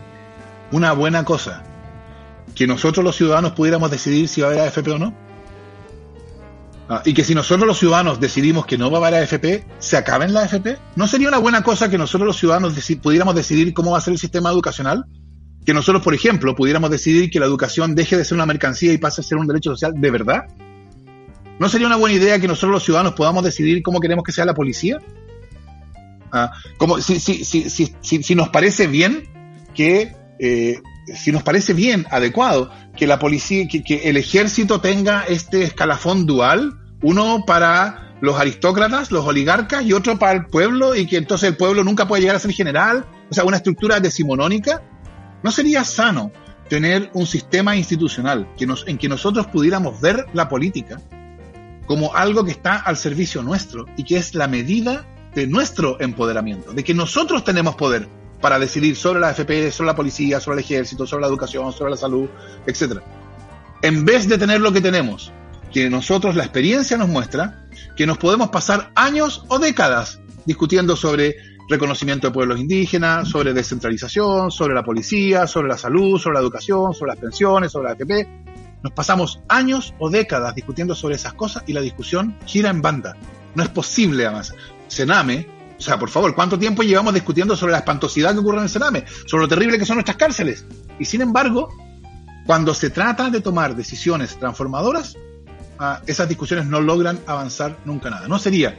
una buena cosa que nosotros los ciudadanos pudiéramos decidir si va a haber AFP o no? Ah, y que si nosotros los ciudadanos decidimos que no va a haber AFP, ¿se acaben la AFP? ¿No sería una buena cosa que nosotros los ciudadanos pudiéramos decidir cómo va a ser el sistema educacional? Que nosotros, por ejemplo, pudiéramos decidir que la educación deje de ser una mercancía y pase a ser un derecho social de verdad. ¿No sería una buena idea que nosotros los ciudadanos podamos decidir cómo queremos que sea la policía? Ah, como si, si, si, si, nos parece bien que eh, si nos parece bien, adecuado, que la policía, que, que, el ejército tenga este escalafón dual, uno para los aristócratas, los oligarcas y otro para el pueblo, y que entonces el pueblo nunca puede llegar a ser general, o sea, una estructura decimonónica, ¿no sería sano tener un sistema institucional en que nosotros pudiéramos ver la política como algo que está al servicio nuestro y que es la medida de nuestro empoderamiento, de que nosotros tenemos poder, para decidir sobre la FP, sobre la policía, sobre el ejército, sobre la educación, sobre la salud, etc. En vez de tener lo que tenemos, que nosotros la experiencia nos muestra, que nos podemos pasar años o décadas discutiendo sobre reconocimiento de pueblos indígenas, sobre descentralización, sobre la policía, sobre la salud, sobre la educación, sobre las pensiones, sobre la AFP. Nos pasamos años o décadas discutiendo sobre esas cosas y la discusión gira en banda. No es posible, además. Sename o sea, por favor, ¿cuánto tiempo llevamos discutiendo sobre la espantosidad que ocurre en el Sename? Sobre lo terrible que son nuestras cárceles. Y sin embargo, cuando se trata de tomar decisiones transformadoras, ah, esas discusiones no logran avanzar nunca nada. ¿No sería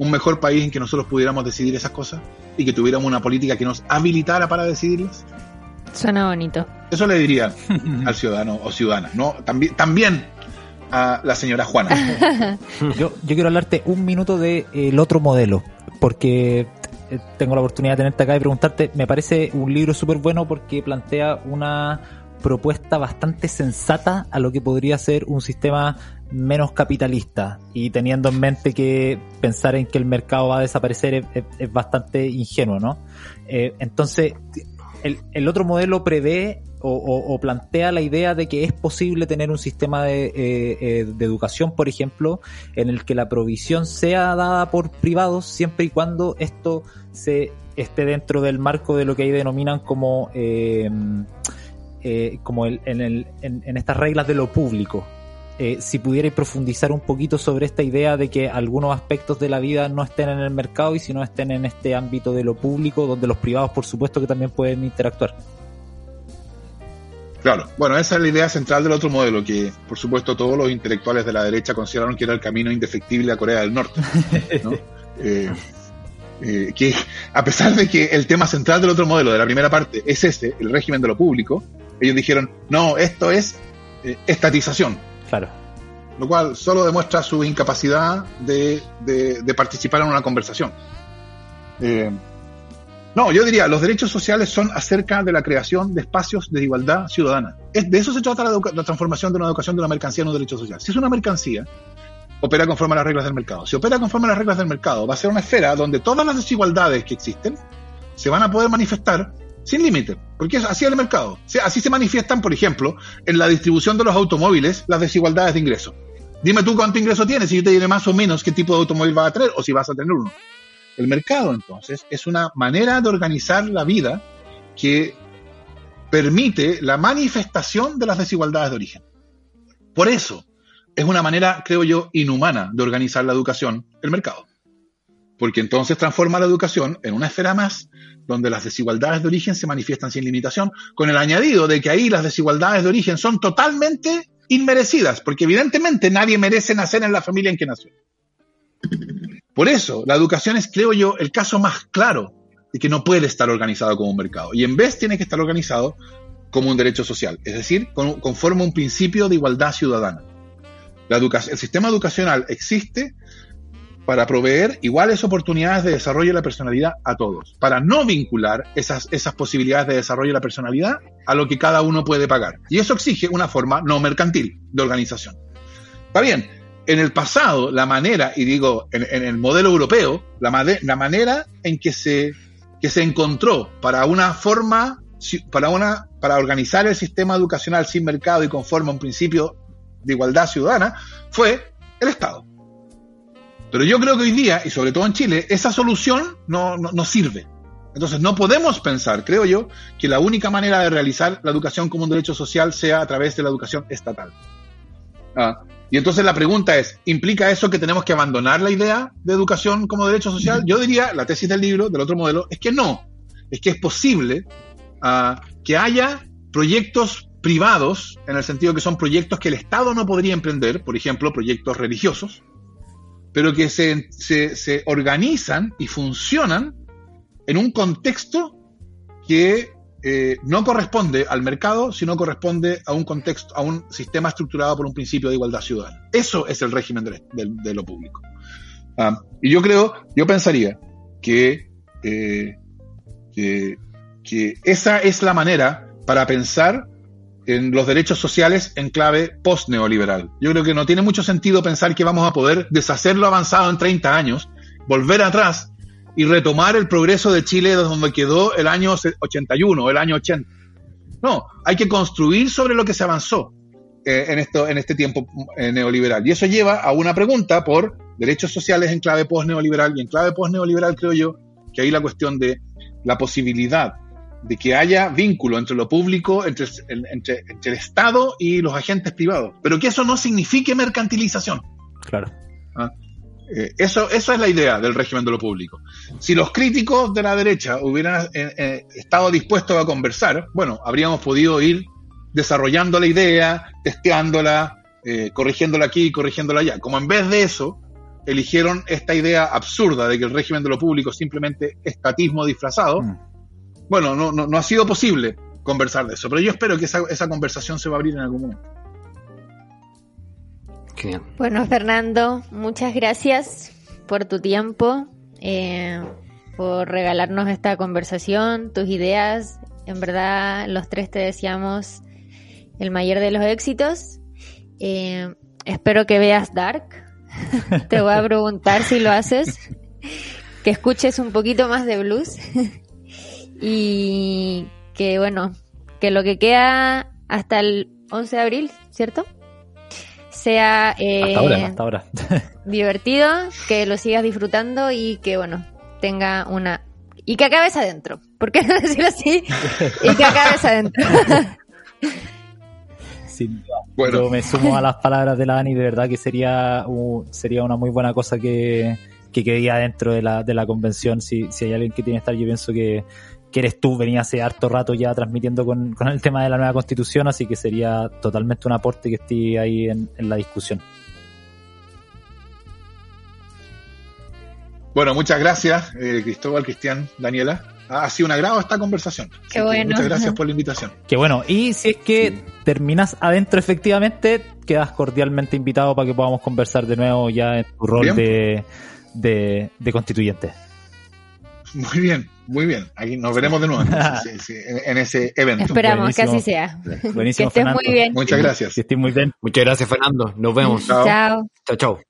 un mejor país en que nosotros pudiéramos decidir esas cosas y que tuviéramos una política que nos habilitara para decidirlas? Suena bonito. Eso le diría [LAUGHS] al ciudadano o ciudadana, ¿no? También, también a la señora Juana. [LAUGHS] yo, yo quiero hablarte un minuto del el otro modelo, porque eh, tengo la oportunidad de tenerte acá y preguntarte, me parece un libro súper bueno porque plantea una propuesta bastante sensata a lo que podría ser un sistema menos capitalista y teniendo en mente que pensar en que el mercado va a desaparecer es, bastante ingenuo, ¿no? Eh, entonces, el, otro modelo prevé o, plantea la idea de que es posible tener un sistema de, eh, eh, de, educación, por ejemplo, en el que la provisión sea dada por privados siempre y cuando esto se esté dentro del marco de lo que ahí denominan como, como el, en, el, en, estas reglas de lo público. Si pudierais profundizar un poquito sobre esta idea de que algunos aspectos de la vida no estén en el mercado y si no estén en este ámbito de lo público, donde los privados, por supuesto, que también pueden interactuar. Claro, bueno, esa es la idea central del otro modelo, que por supuesto todos los intelectuales de la derecha consideraron que era el camino indefectible a Corea del Norte. [LAUGHS] Eh, eh, que a pesar de que el tema central del otro modelo, de la primera parte, es ese, el régimen de lo público, ellos dijeron, no, esto es eh, estatización. Claro. Lo cual solo demuestra su incapacidad de, de participar en una conversación. No, yo diría, los derechos sociales son acerca de la creación de espacios de igualdad ciudadana. Es, de eso se trata la, transformación de una educación de una mercancía en un derecho social. Si es una mercancía, opera conforme a las reglas del mercado. Si opera conforme a las reglas del mercado, va a ser una esfera donde todas las desigualdades que existen se van a poder manifestar sin límite, porque es así el mercado. Así se manifiestan, por ejemplo, en la distribución de los automóviles, las desigualdades de ingreso. Dime tú cuánto ingreso tienes, si yo te diré más o menos qué tipo de automóvil vas a tener o si vas a tener uno. El mercado, entonces, es una manera de organizar la vida que permite la manifestación de las desigualdades de origen. Por eso, es una manera, creo yo, inhumana de organizar la educación, el mercado. Porque entonces transforma la educación en una esfera más donde las desigualdades de origen se manifiestan sin limitación, con el añadido de que ahí las desigualdades de origen son totalmente inmerecidas, porque evidentemente nadie merece nacer en la familia en que nació. Por eso, la educación es, creo yo, el caso más claro de que no puede estar organizado como un mercado. Y en vez tiene que estar organizado como un derecho social, es decir, conforme un principio de igualdad ciudadana. El sistema educacional existe para proveer iguales oportunidades de desarrollo de la personalidad a todos, para no vincular esas, posibilidades de desarrollo de la personalidad a lo que cada uno puede pagar. Y eso exige una forma no mercantil de organización. Está bien, en el pasado, la manera, y digo, en, el modelo europeo, la, manera en que se, encontró para una forma, para organizar el sistema educacional sin mercado y conforme a un principio de igualdad ciudadana, fue el Estado. Pero yo creo que hoy día, y sobre todo en Chile, esa solución no, no, sirve. Entonces no podemos pensar, creo yo, que la única manera de realizar la educación como un derecho social sea a través de la educación estatal. Ah, y entonces la pregunta es, ¿implica eso que tenemos que abandonar la idea de educación como derecho social? Yo diría, la tesis del libro, del otro modelo, es que no. Es que es posible ah, que haya proyectos privados, en el sentido que son proyectos que el Estado no podría emprender, por ejemplo, proyectos religiosos, pero que se, se, organizan y funcionan en un contexto que eh, no corresponde al mercado, sino corresponde a un contexto, a un sistema estructurado por un principio de igualdad ciudadana. Eso es el régimen de, lo público. Ah, y yo creo, yo pensaría eh, que, que esa es la manera para pensar en los derechos sociales en clave post-neoliberal. Yo creo que no tiene mucho sentido pensar que vamos a poder deshacer lo avanzado en 30 años, volver atrás y retomar el progreso de Chile donde quedó el año 81, el año 80. No, hay que construir sobre lo que se avanzó eh, en, esto, en este tiempo eh, neoliberal. Y eso lleva a una pregunta por derechos sociales en clave post-neoliberal. Y en clave post-neoliberal creo yo que ahí la cuestión de la posibilidad de que haya vínculo entre lo público, entre, entre, el Estado y los agentes privados, pero que eso no signifique mercantilización. Claro. ¿Ah? Eh, eso, eso es la idea del régimen de lo público. Si los críticos de la derecha hubieran eh, eh, estado dispuestos a conversar, bueno, habríamos podido ir desarrollando la idea, testeándola, corrigiéndola aquí y corrigiéndola allá. Como en vez de eso, eligieron esta idea absurda de que el régimen de lo público es simplemente estatismo disfrazado, mm bueno, no, no, ha sido posible conversar de eso, pero yo espero que esa, esa conversación se va a abrir en algún momento. Bueno, Fernando, muchas gracias por tu tiempo, eh, por regalarnos esta conversación, tus ideas. En verdad, los tres te deseamos el mayor de los éxitos. Eh, espero que veas Dark. [LAUGHS] te voy a preguntar si lo haces. Que escuches un poquito más de blues. [LAUGHS] y que bueno, que lo que queda hasta el 11 de abril, ¿cierto? Sea eh, hasta ahora, [LAUGHS] divertido, que lo sigas disfrutando y que bueno, tenga una... Y que acabes adentro, ¿por qué no [LAUGHS] decirlo así? y que acabes adentro. [LAUGHS] bueno. Yo me sumo a las palabras de la Dani, de verdad que sería, sería una muy buena cosa que, que quede dentro de la, de la convención. Si, si hay alguien que tiene que estar, yo pienso que, que eres tú, venía hace harto rato ya transmitiendo con, el tema de la nueva constitución, así que sería totalmente un aporte que esté ahí en, la discusión. Bueno, muchas gracias, eh, Cristóbal, Cristian, Daniela. Ha sido un agrado esta conversación. Qué bueno. Muchas gracias [LAUGHS] por la invitación. Qué bueno. Y si es que terminas adentro, efectivamente, quedas cordialmente invitado para que podamos conversar de nuevo ya en tu rol de, de constituyente. Muy bien, muy bien. Aquí nos veremos de nuevo [LAUGHS] en, ese evento. Esperamos que así sea. Buenísimo, que estés muy bien. Muchas gracias. Que estés muy bien. Muchas gracias, Fernando. Nos vemos. Chao. Chao, chao.